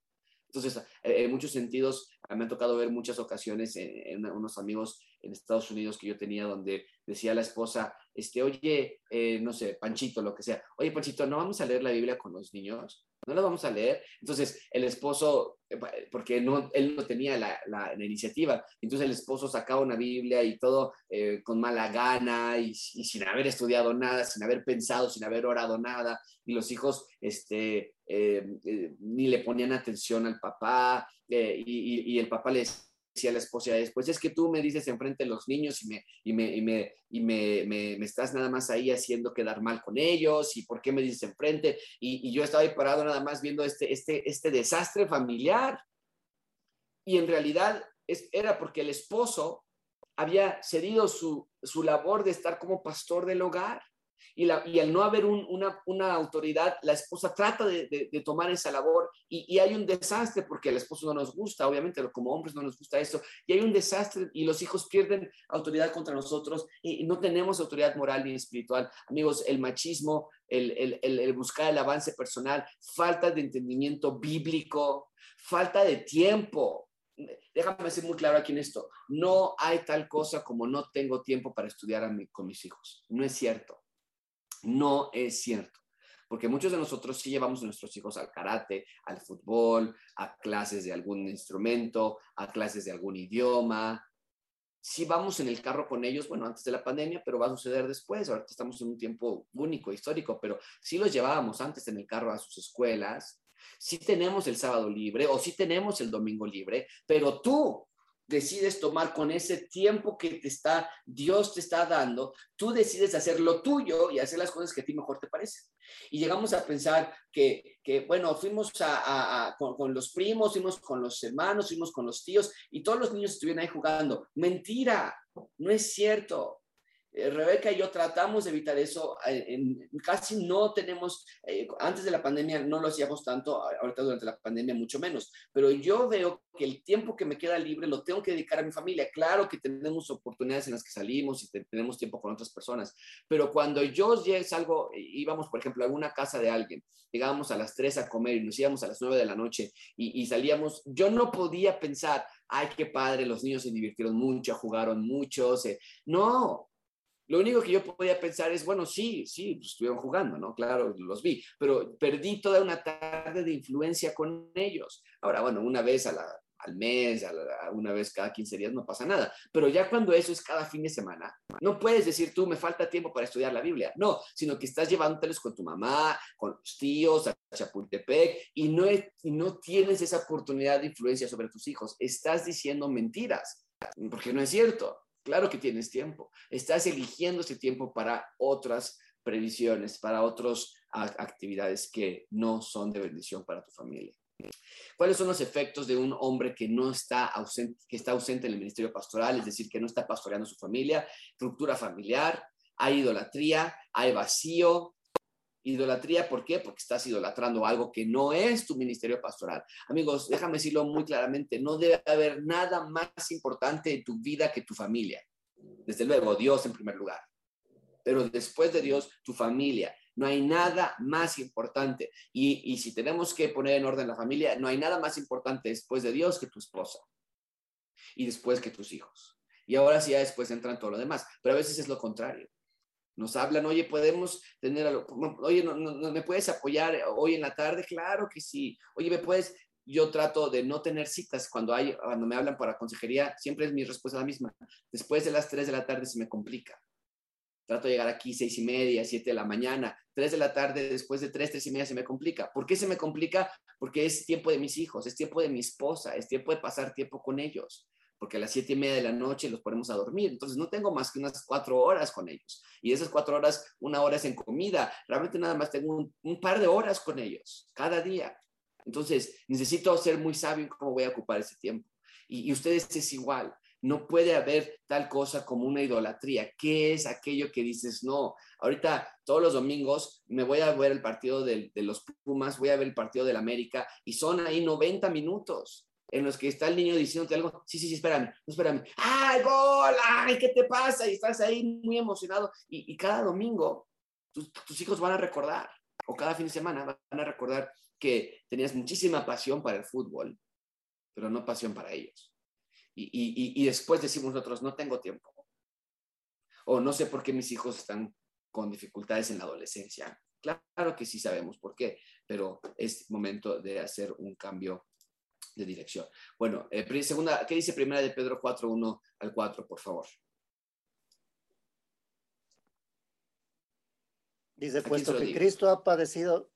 Entonces, eh, en muchos sentidos, me ha tocado ver muchas ocasiones en, unos amigos en Estados Unidos que yo tenía donde decía la esposa, este, oye, eh, no sé, Panchito, lo que sea, oye, Panchito, ¿no vamos a leer la Biblia con los niños? No la vamos a leer. Entonces el esposo, eh, porque no, él no tenía la, iniciativa, entonces el esposo sacaba una Biblia y todo eh, con mala gana y, sin haber estudiado nada, sin haber pensado, sin haber orado nada, y los hijos este, eh, ni le ponían atención al papá, y, y, el papá le decía la esposa después, es que tú me dices enfrente de los niños y me, y me, y me, y me, me, estás nada más ahí haciendo quedar mal con ellos y por qué me dices enfrente. Y, y yo estaba ahí parado nada más viendo este, este, este desastre familiar. Y en realidad es, era porque el esposo había cedido su, su labor de estar como pastor del hogar y, la, y al no haber una, una, autoridad, la esposa trata de, de, tomar esa labor y, y, hay un desastre porque al esposo no nos gusta, obviamente como hombres no nos gusta eso, y hay un desastre y los hijos pierden autoridad contra nosotros y, no tenemos autoridad moral ni espiritual. Amigos, el machismo, el, el, el, el buscar el avance personal, falta de entendimiento bíblico, falta de tiempo, déjame ser muy claro aquí en esto, no hay tal cosa como no tengo tiempo para estudiar a con mis hijos. No es cierto. No es cierto, porque muchos de nosotros sí llevamos a nuestros hijos al karate, al fútbol, a clases de algún instrumento, a clases de algún idioma. Sí vamos en el carro con ellos, bueno, antes de la pandemia, pero va a suceder después. Ahorita estamos en un tiempo único, histórico, pero sí los llevábamos antes en el carro a sus escuelas. Sí tenemos el sábado libre o sí tenemos el domingo libre, pero tú decides tomar con ese tiempo que te está, Dios te está dando, tú decides hacer lo tuyo y hacer las cosas que a ti mejor te parecen. Y llegamos a pensar que, que bueno, fuimos a, con, con, los primos, fuimos con los hermanos, fuimos con los tíos y todos los niños estuvieron ahí jugando. Mentira, no es cierto. Eh, Rebeca y yo tratamos de evitar eso. Eh, casi no tenemos, eh, antes de la pandemia no lo hacíamos tanto, ahorita durante la pandemia mucho menos, pero yo veo que el tiempo que me queda libre lo tengo que dedicar a mi familia. Claro que tenemos oportunidades en las que salimos y tenemos tiempo con otras personas, pero cuando yo salgo, íbamos, por ejemplo, a alguna casa de alguien, llegábamos a las 3 a comer y nos íbamos a las 9 de la noche y, y salíamos, yo no podía pensar, ay, qué padre, los niños se divirtieron mucho, jugaron mucho. No, lo único que yo podía pensar es, bueno, sí, sí, pues, estuvieron jugando, ¿no? Claro, los vi, pero perdí toda una tarde de influencia con ellos. Ahora, bueno, una vez al mes, una vez cada 15 días no pasa nada, pero ya cuando eso es cada fin de semana, no puedes decir tú, me falta tiempo para estudiar la Biblia, no, sino que estás llevándotelos con tu mamá, con los tíos, a Chapultepec, y no, y no tienes esa oportunidad de influencia sobre tus hijos, estás diciendo mentiras, porque no es cierto. Claro que tienes tiempo. Estás eligiendo ese tiempo para otras previsiones, para otras actividades que no son de bendición para tu familia. ¿Cuáles son los efectos de un hombre que no está ausente, que está ausente en el ministerio pastoral, es decir, que no está pastoreando su familia? Ruptura familiar, hay idolatría, hay vacío, Idolatría, ¿por qué? Porque estás idolatrando algo que no es tu ministerio pastoral. Amigos, déjame decirlo muy claramente, no debe haber nada más importante en tu vida que tu familia. Desde luego, Dios en primer lugar. Pero después de Dios, tu familia. No hay nada más importante. Y, si tenemos que poner en orden la familia, no hay nada más importante después de Dios que tu esposa. Y después que tus hijos. Y ahora sí, ya después entran todo lo demás. Pero a veces es lo contrario nos hablan, oye, podemos tener, oye, no, no, ¿me puedes apoyar hoy en la tarde? Claro que sí. Oye, ¿me puedes? Yo trato de no tener citas cuando, hay, cuando me hablan para consejería, siempre es mi respuesta la misma. Después de las 3 de la tarde se me complica. Trato de llegar aquí seis y media, siete de la mañana, 3 de la tarde, después de 3, 3 y media se me complica. ¿Por qué se me complica? Porque es tiempo de mis hijos, es tiempo de mi esposa, es tiempo de pasar tiempo con ellos porque a las siete y media de la noche los ponemos a dormir. Entonces no tengo más que unas cuatro horas con ellos. Y esas cuatro horas, una hora es en comida. Realmente nada más tengo un, par de horas con ellos cada día. Entonces necesito ser muy sabio en cómo voy a ocupar ese tiempo. Y, y ustedes es igual. No puede haber tal cosa como una idolatría. ¿Qué es aquello que dices, no, ahorita todos los domingos me voy a ver el partido de, de los Pumas, voy a ver el partido del América y son ahí 90 minutos en los que está el niño diciéndote algo, sí, sí, sí, espérame, espérame, ¡ay, gol! ¡ay, qué te pasa! Y estás ahí muy emocionado. Y, cada domingo tus, hijos van a recordar, o cada fin de semana van a recordar que tenías muchísima pasión para el fútbol, pero no pasión para ellos. Y, y, y después decimos nosotros, no tengo tiempo. O no sé por qué mis hijos están con dificultades en la adolescencia. Claro que sí sabemos por qué, pero es momento de hacer un cambio de dirección. Bueno, eh, segunda, ¿qué dice primera de Pedro 4, 1 al 4, por favor? Dice, puesto que Cristo ha padecido,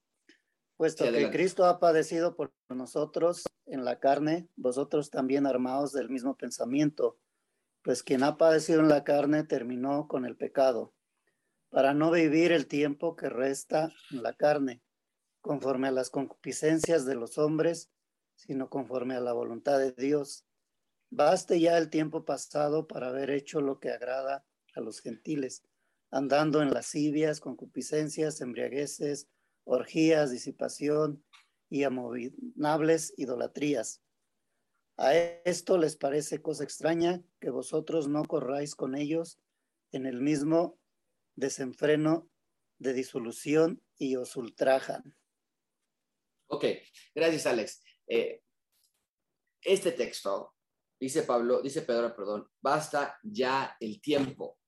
Puesto que Cristo ha padecido por nosotros en la carne, vosotros también armados del mismo pensamiento, pues quien ha padecido en la carne terminó con el pecado, para no vivir el tiempo que resta en la carne, conforme a las concupiscencias de los hombres, sino conforme a la voluntad de Dios. Baste ya el tiempo pasado para haber hecho lo que agrada a los gentiles, andando en lascivias, concupiscencias, embriagueces, orgías, disipación y amovibles idolatrías. A esto les parece cosa extraña que vosotros no corráis con ellos en el mismo desenfreno de disolución y os ultrajan. Ok, gracias Alex. Eh, este texto, dice Pablo, dice Pedro, perdón, basta ya el tiempo.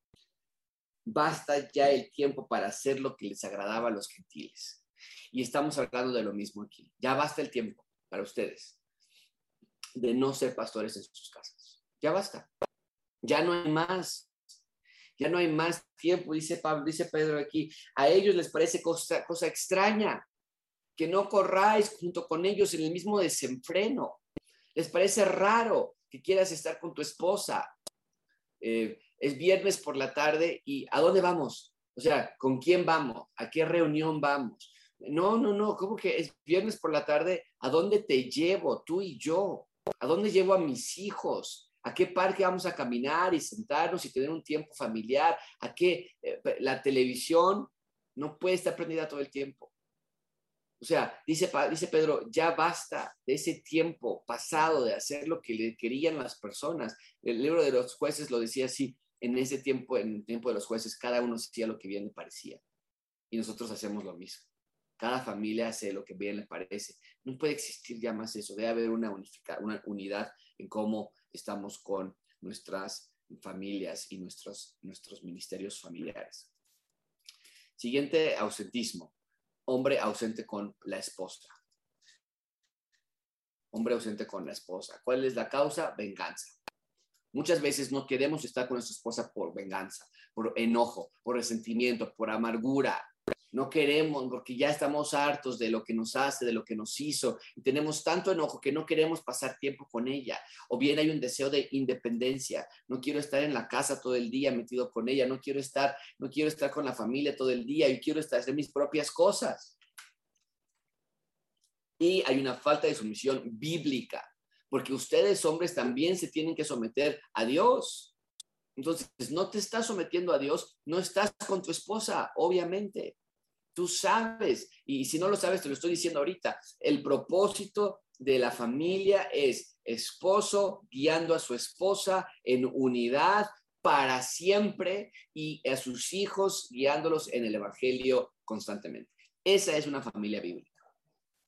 Basta ya el tiempo para hacer lo que les agradaba a los gentiles. Y estamos hablando de lo mismo aquí. Ya basta el tiempo para ustedes de no ser pastores en sus casas. Ya basta. Ya no hay más. Ya no hay más tiempo, dice Pablo, dice Pedro aquí. A ellos les parece cosa, cosa extraña que no corráis junto con ellos en el mismo desenfreno. Les parece raro que quieras estar con tu esposa. Eh, es viernes por la tarde y ¿a dónde vamos? O sea, ¿con quién vamos? ¿A qué reunión vamos? No, no, no, ¿cómo que es viernes por la tarde? ¿A dónde te llevo tú y yo? ¿A dónde llevo a mis hijos? ¿A qué parque vamos a caminar y sentarnos y tener un tiempo familiar? ¿A qué eh, la televisión no puede estar prendida todo el tiempo? O sea, dice, dice Pedro, ya basta de ese tiempo pasado de hacer lo que le querían las personas. El libro de los jueces lo decía así, en ese tiempo, en el tiempo de los jueces, cada uno hacía lo que bien le parecía. Y nosotros hacemos lo mismo. Cada familia hace lo que bien le parece. No puede existir ya más eso. Debe haber una, una unidad en cómo estamos con nuestras familias y nuestros, nuestros ministerios familiares. Siguiente, ausentismo. Hombre ausente con la esposa. Hombre ausente con la esposa. ¿Cuál es la causa? Venganza. Muchas veces no queremos estar con nuestra esposa por venganza, por enojo, por resentimiento, por amargura, no queremos, porque ya estamos hartos de lo que nos hace, de lo que nos hizo, y tenemos tanto enojo que no queremos pasar tiempo con ella. O bien hay un deseo de independencia. No quiero estar en la casa todo el día metido con ella, no quiero estar, no quiero estar con la familia todo el día, y quiero estar hacer mis propias cosas. Y hay una falta de sumisión bíblica, porque ustedes hombres también se tienen que someter a Dios. Entonces, no te estás sometiendo a Dios, no estás con tu esposa, obviamente. Tú sabes, y si no lo sabes, te lo estoy diciendo ahorita, el propósito de la familia es esposo guiando a su esposa en unidad para siempre y a sus hijos guiándolos en el Evangelio constantemente. Esa es una familia bíblica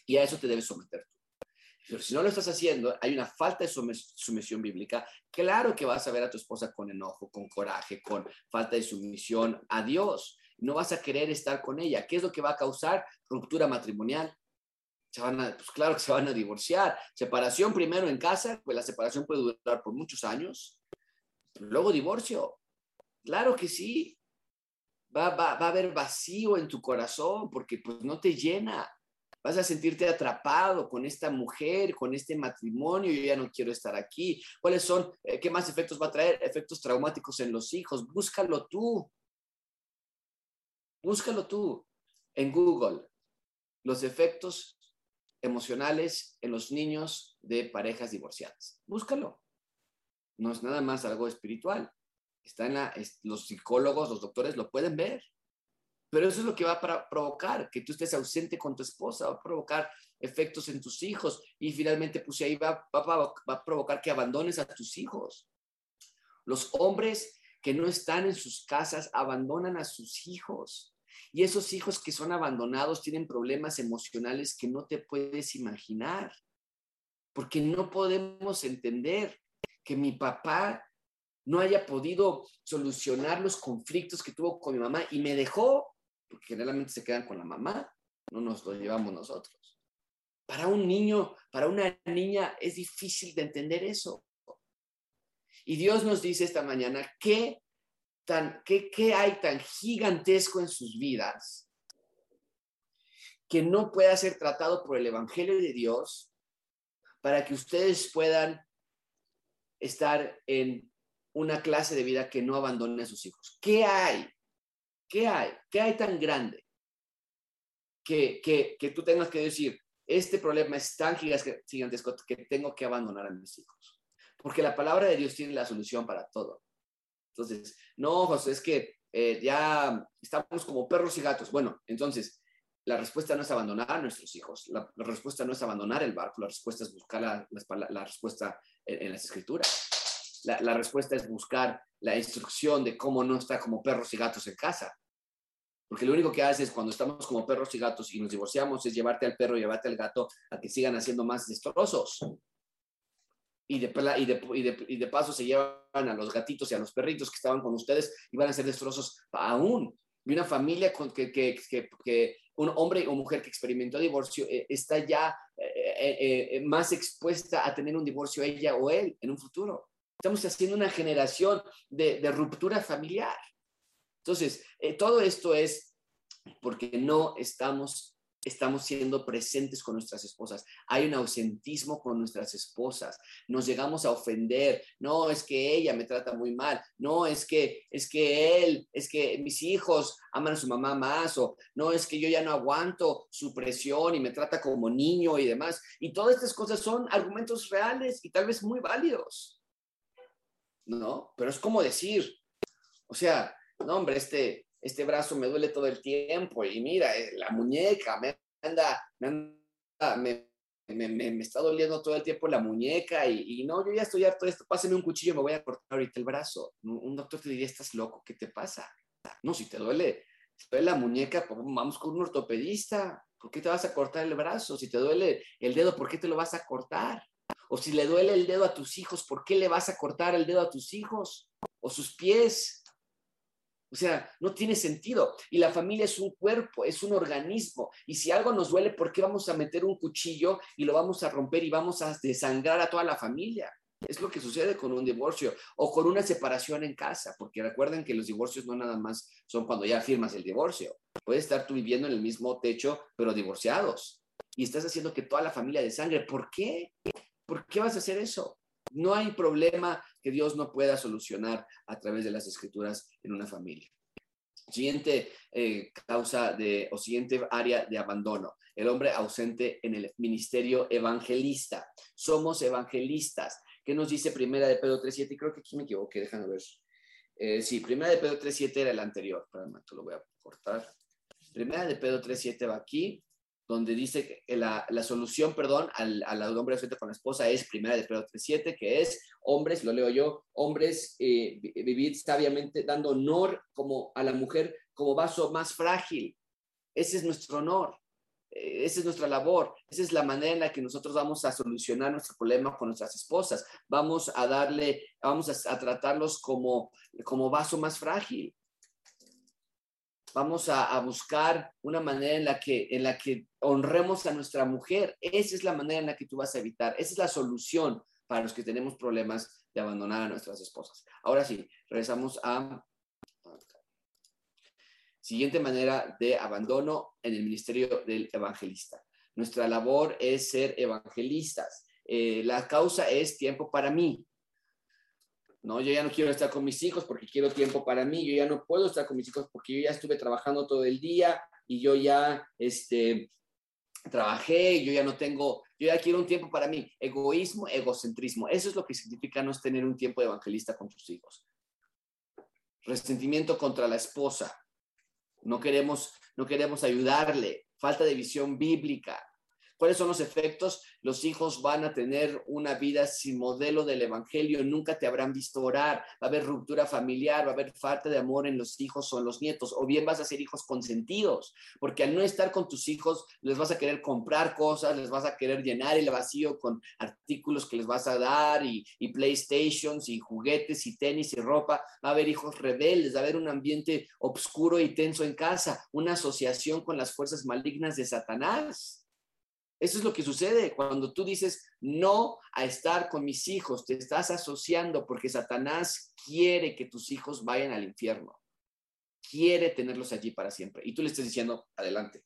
y a eso te debes someter tú. Pero si no lo estás haciendo, hay una falta de sumisión bíblica. Claro que vas a ver a tu esposa con enojo, con coraje, con falta de sumisión a Dios no vas a querer estar con ella. ¿Qué es lo que va a causar? Ruptura matrimonial. Se van a, pues claro que se van a divorciar. Separación primero en casa, pues la separación puede durar por muchos años. Luego divorcio. Claro que sí. Va, va, va a haber vacío en tu corazón porque pues no te llena. Vas a sentirte atrapado con esta mujer, con este matrimonio, yo ya no quiero estar aquí. ¿Cuáles son? Eh, ¿Qué más efectos va a traer? Efectos traumáticos en los hijos. Búscalo tú. Búscalo tú en Google, los efectos emocionales en los niños de parejas divorciadas. Búscalo. No es nada más algo espiritual. Está en la, los psicólogos, los doctores lo pueden ver. Pero eso es lo que va a provocar, que tú estés ausente con tu esposa, va a provocar efectos en tus hijos y finalmente pues ahí va, va a provocar que abandones a tus hijos. Los hombres que no están en sus casas abandonan a sus hijos. Y esos hijos que son abandonados tienen problemas emocionales que no te puedes imaginar. Porque no podemos entender que mi papá no haya podido solucionar los conflictos que tuvo con mi mamá y me dejó, porque generalmente se quedan con la mamá, no nos lo llevamos nosotros. Para un niño, para una niña es difícil de entender eso. Y Dios nos dice esta mañana, ¿qué, qué hay tan gigantesco en sus vidas? que no pueda ser tratado por el Evangelio de Dios para que ustedes puedan estar en una clase de vida que no abandone a sus hijos? ¿Qué hay? ¿Qué hay? ¿Qué hay tan grande que, que, que tú tengas que decir, este problema es tan gigantesco que tengo que abandonar a mis hijos? Porque la palabra de Dios tiene la solución para todo. Entonces, no, José, es que eh, ya estamos como perros y gatos. Bueno, entonces, la respuesta no es abandonar a nuestros hijos, la, respuesta no es abandonar el barco, la respuesta es buscar la, la, respuesta en, las escrituras. La, respuesta es buscar la instrucción de cómo no estar como perros y gatos en casa. Porque lo único que haces cuando estamos como perros y gatos y nos divorciamos es llevarte al perro llevarte al gato a que sigan haciendo más destrozos y de, paso se llevan a los gatitos y a los perritos que estaban con ustedes y van a ser destrozos aún. Y una familia con que, que, un hombre o mujer que experimentó divorcio eh, está ya eh, eh, más expuesta a tener un divorcio ella o él en un futuro. Estamos haciendo una generación de ruptura familiar. Entonces, todo esto es porque no estamos estamos siendo presentes con nuestras esposas. Hay un ausentismo con nuestras esposas. Nos llegamos a ofender. No, es que ella me trata muy mal. No, es que es que él, es que mis hijos aman a su mamá más o no, es que yo ya no aguanto su presión y me trata como niño y demás. Y todas estas cosas son argumentos reales y tal vez muy válidos. ¿No? Pero es como decir, o sea, no, hombre, este este brazo me duele todo el tiempo y mira, eh, la muñeca me anda, me, anda, me, está doliendo todo el tiempo la muñeca y, no, yo ya estoy harto de esto, pásame un cuchillo, me voy a cortar ahorita el brazo. Un, doctor te diría, estás loco, ¿qué te pasa? No, si te duele, si te duele la muñeca, pues vamos con un ortopedista. ¿Por qué te vas a cortar el brazo? Si te duele el dedo, ¿por qué te lo vas a cortar? O si le duele el dedo a tus hijos, ¿por qué le vas a cortar el dedo a tus hijos? O sus pies. O sea, no tiene sentido. Y la familia es un cuerpo, es un organismo. Y si algo nos duele, ¿por qué vamos a meter un cuchillo y lo vamos a romper y vamos a desangrar a toda la familia? Es lo que sucede con un divorcio o con una separación en casa, porque recuerden que los divorcios no nada más son cuando ya firmas el divorcio. Puedes estar tú viviendo en el mismo techo, pero divorciados. Y estás haciendo que toda la familia desangre. ¿Por qué? ¿Por qué vas a hacer eso? No hay problema que Dios no pueda solucionar a través de las escrituras en una familia. Siguiente eh, causa de, o siguiente área de abandono, el hombre ausente en el ministerio evangelista. Somos evangelistas. ¿Qué nos dice Primera de Pedro 3.7? Creo que aquí me equivoqué, déjame ver. Eh, sí, Primera de Pedro 3.7 era el anterior. Espérame, lo voy a cortar. Primera de Pedro 3.7 va aquí donde dice que la, solución, perdón, al, al hombre ausente con la esposa es primera de Pedro 3.7, que es hombres, lo leo yo, hombres, eh, vivir sabiamente dando honor como a la mujer como vaso más frágil. Ese es nuestro honor, eh, esa es nuestra labor, esa es la manera en la que nosotros vamos a solucionar nuestro problema con nuestras esposas. Vamos a darle, vamos a, a tratarlos como, como vaso más frágil vamos a, buscar una manera en la, que, en la que honremos a nuestra mujer. Esa es la manera en la que tú vas a evitar, esa es la solución para los que tenemos problemas de abandonar a nuestras esposas. Ahora sí, regresamos a... Siguiente manera de abandono en el ministerio del evangelista. Nuestra labor es ser evangelistas. Eh, la causa es tiempo para mí. ¿No? Yo ya no quiero estar con mis hijos porque quiero tiempo para mí, yo ya no puedo estar con mis hijos porque yo ya estuve trabajando todo el día y yo ya, este, trabajé, yo ya no tengo, yo ya quiero un tiempo para mí. Egoísmo, egocentrismo. Eso es lo que significa no tener un tiempo evangelista con tus hijos. Resentimiento contra la esposa. No queremos, no queremos ayudarle. Falta de visión bíblica. ¿Cuáles son los efectos? Los hijos van a tener una vida sin modelo del Evangelio, nunca te habrán visto orar, va a haber ruptura familiar, va a haber falta de amor en los hijos o en los nietos, o bien vas a ser hijos consentidos, porque al no estar con tus hijos les vas a querer comprar cosas, les vas a querer llenar el vacío con artículos que les vas a dar y, PlayStations y juguetes y tenis y ropa, va a haber hijos rebeldes, va a haber un ambiente oscuro y tenso en casa, una asociación con las fuerzas malignas de Satanás. Eso es lo que sucede cuando tú dices no a estar con mis hijos, te estás asociando porque Satanás quiere que tus hijos vayan al infierno, quiere tenerlos allí para siempre. Y tú le estás diciendo, adelante.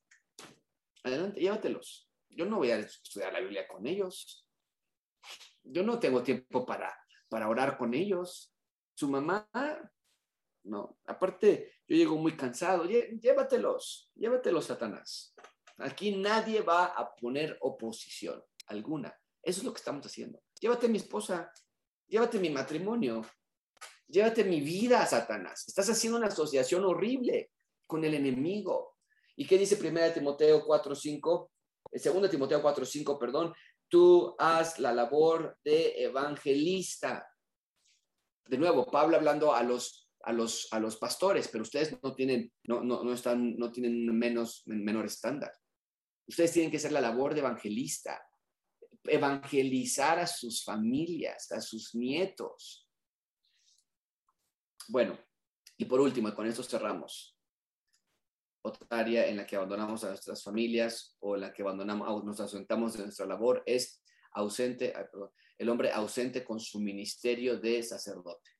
adelante, llévatelos. Yo no voy a estudiar la Biblia con ellos. Yo no tengo tiempo para, para orar con ellos. Su mamá, no. Aparte, yo llego muy cansado. Llévatelos, llévatelos, Satanás. Aquí nadie va a poner oposición alguna. Eso es lo que estamos haciendo. Llévate mi esposa, llévate mi matrimonio, llévate mi vida, Satanás. Estás haciendo una asociación horrible con el enemigo. ¿Y qué dice 1 Timoteo 4.5? 2 Timoteo 4.5, perdón. Tú haz la labor de evangelista. De nuevo, Pablo hablando a los, a los, a los pastores, pero ustedes no tienen, no, no, están, no tienen menos, menor estándar. Ustedes tienen que hacer la labor de evangelista, evangelizar a sus familias, a sus nietos. Bueno, y por último, con esto cerramos, otra área en la que abandonamos a nuestras familias o en la que abandonamos, nos ausentamos de nuestra labor es ausente, el hombre ausente con su ministerio de sacerdote.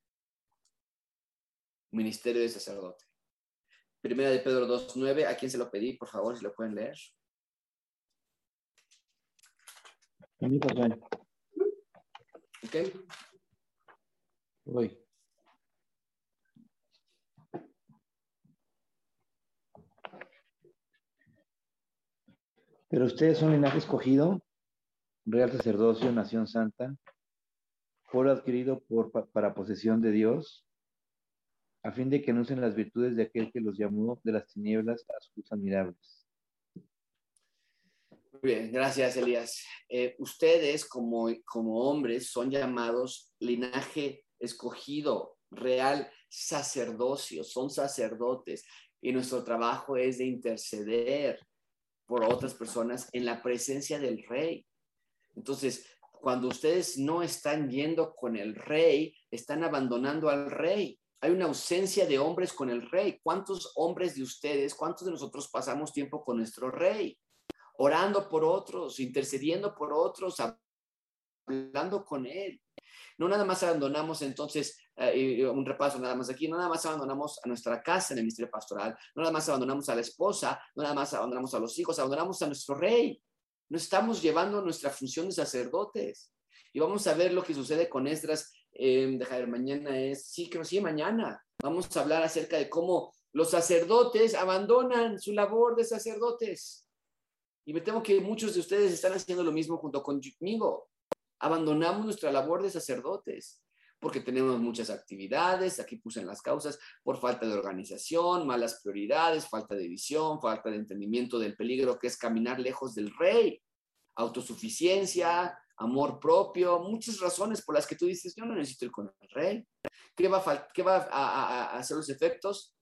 Ministerio de sacerdote. Primera de Pedro 2.9, ¿a quién se lo pedí? Por favor, si lo pueden leer. Ok. Voy. Pero ustedes son linaje escogido, real sacerdocio, nación santa, pueblo adquirido por, para posesión de Dios, a fin de que anuncien las virtudes de aquel que los llamó de las tinieblas a sus admirables bien, gracias Elías. Eh, ustedes como, como hombres son llamados linaje escogido, real sacerdocio, son sacerdotes y nuestro trabajo es de interceder por otras personas en la presencia del rey. Entonces, cuando ustedes no están yendo con el rey, están abandonando al rey. Hay una ausencia de hombres con el rey. ¿Cuántos hombres de ustedes, cuántos de nosotros pasamos tiempo con nuestro rey? Orando por otros, intercediendo por otros, hablando con Él. No nada más abandonamos entonces, eh, un repaso nada más aquí, no nada más abandonamos a nuestra casa en el ministerio pastoral, no nada más abandonamos a la esposa, no nada más abandonamos a los hijos, abandonamos a nuestro rey. No estamos llevando nuestra función de sacerdotes. Y vamos a ver lo que sucede con Esdras. Eh, dejar mañana es, sí, creo sí, mañana. Vamos a hablar acerca de cómo los sacerdotes abandonan su labor de sacerdotes y me temo que muchos de ustedes están haciendo lo mismo junto conmigo. Abandonamos nuestra labor de sacerdotes porque tenemos muchas actividades, aquí puse en las causas, por falta de organización, malas prioridades, falta de visión, falta de entendimiento del peligro que es caminar lejos del rey, autosuficiencia, amor propio, muchas razones por las que tú dices, yo no necesito ir con el rey. ¿Qué va a, qué va a hacer los efectos?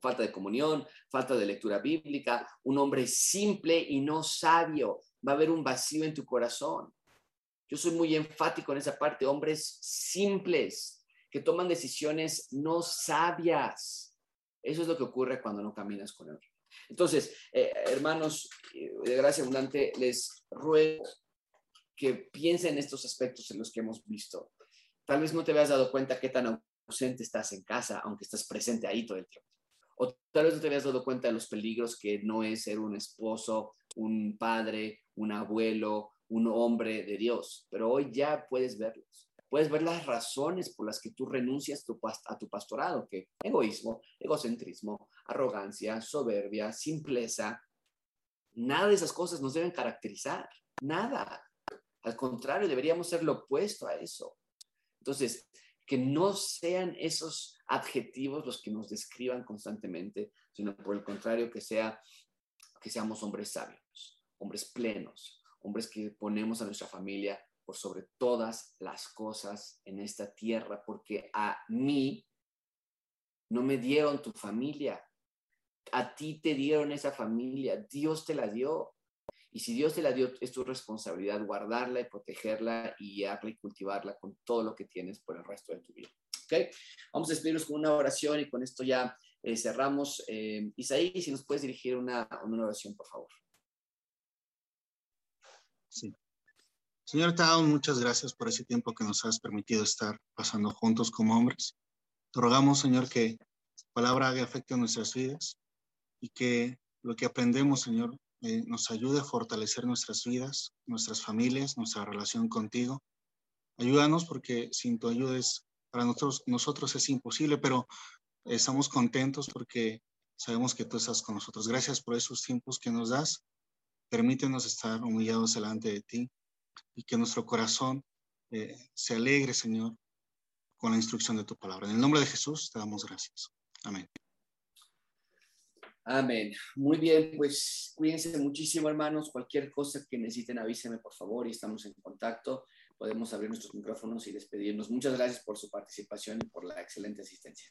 Falta de comunión, falta de lectura bíblica, un hombre simple y no sabio. Va a haber un vacío en tu corazón. Yo soy muy enfático en esa parte, hombres simples que toman decisiones no sabias. Eso es lo que ocurre cuando no caminas con él. Entonces, eh, hermanos eh, de gracia abundante, les ruego que piensen en estos aspectos en los que hemos visto. Tal vez no te habías dado cuenta qué tan ausente estás en casa, aunque estás presente ahí todo el tiempo. O tal vez no te habías dado cuenta de los peligros que no es ser un esposo, un padre, un abuelo, un hombre de Dios, pero hoy ya puedes verlos. Puedes ver las razones por las que tú renuncias a tu pastorado, que egoísmo, egocentrismo, arrogancia, soberbia, simpleza, nada de esas cosas nos deben caracterizar, nada. Al contrario, deberíamos ser lo opuesto a eso. Entonces, que no sean esos adjetivos los que nos describan constantemente, sino por el contrario, que, sea, que seamos hombres sabios, hombres plenos, hombres que ponemos a nuestra familia por sobre todas las cosas en esta tierra, porque a mí no me dieron tu familia, a ti te dieron esa familia, Dios te la dio. Y si Dios te la dio, es tu responsabilidad guardarla y protegerla y guiarla y cultivarla con todo lo que tienes por el resto de tu vida. Vamos a despedirnos con una oración y con esto ya eh, cerramos. Eh, Isaí, si nos puedes dirigir una, una oración, por favor. Sí. Señor Tao, muchas gracias por ese tiempo que nos has permitido estar pasando juntos como hombres. Te rogamos, Señor, que tu palabra haga efecto en nuestras vidas y que lo que aprendemos, Señor, eh, nos ayude a fortalecer nuestras vidas, nuestras familias, nuestra relación contigo. Ayúdanos porque sin tu ayuda es, para nosotros, nosotros es imposible, pero estamos contentos porque sabemos que tú estás con nosotros. Gracias por esos tiempos que nos das. Permítenos estar humillados delante de ti y que nuestro corazón eh, se alegre, Señor, con la instrucción de tu palabra. En el nombre de Jesús te damos gracias. Amén. Amén. Muy bien, pues cuídense muchísimo, hermanos. Cualquier cosa que necesiten, avísenme, por favor, y estamos en contacto. Podemos abrir nuestros micrófonos y despedirnos. Muchas gracias por su participación y por la excelente asistencia.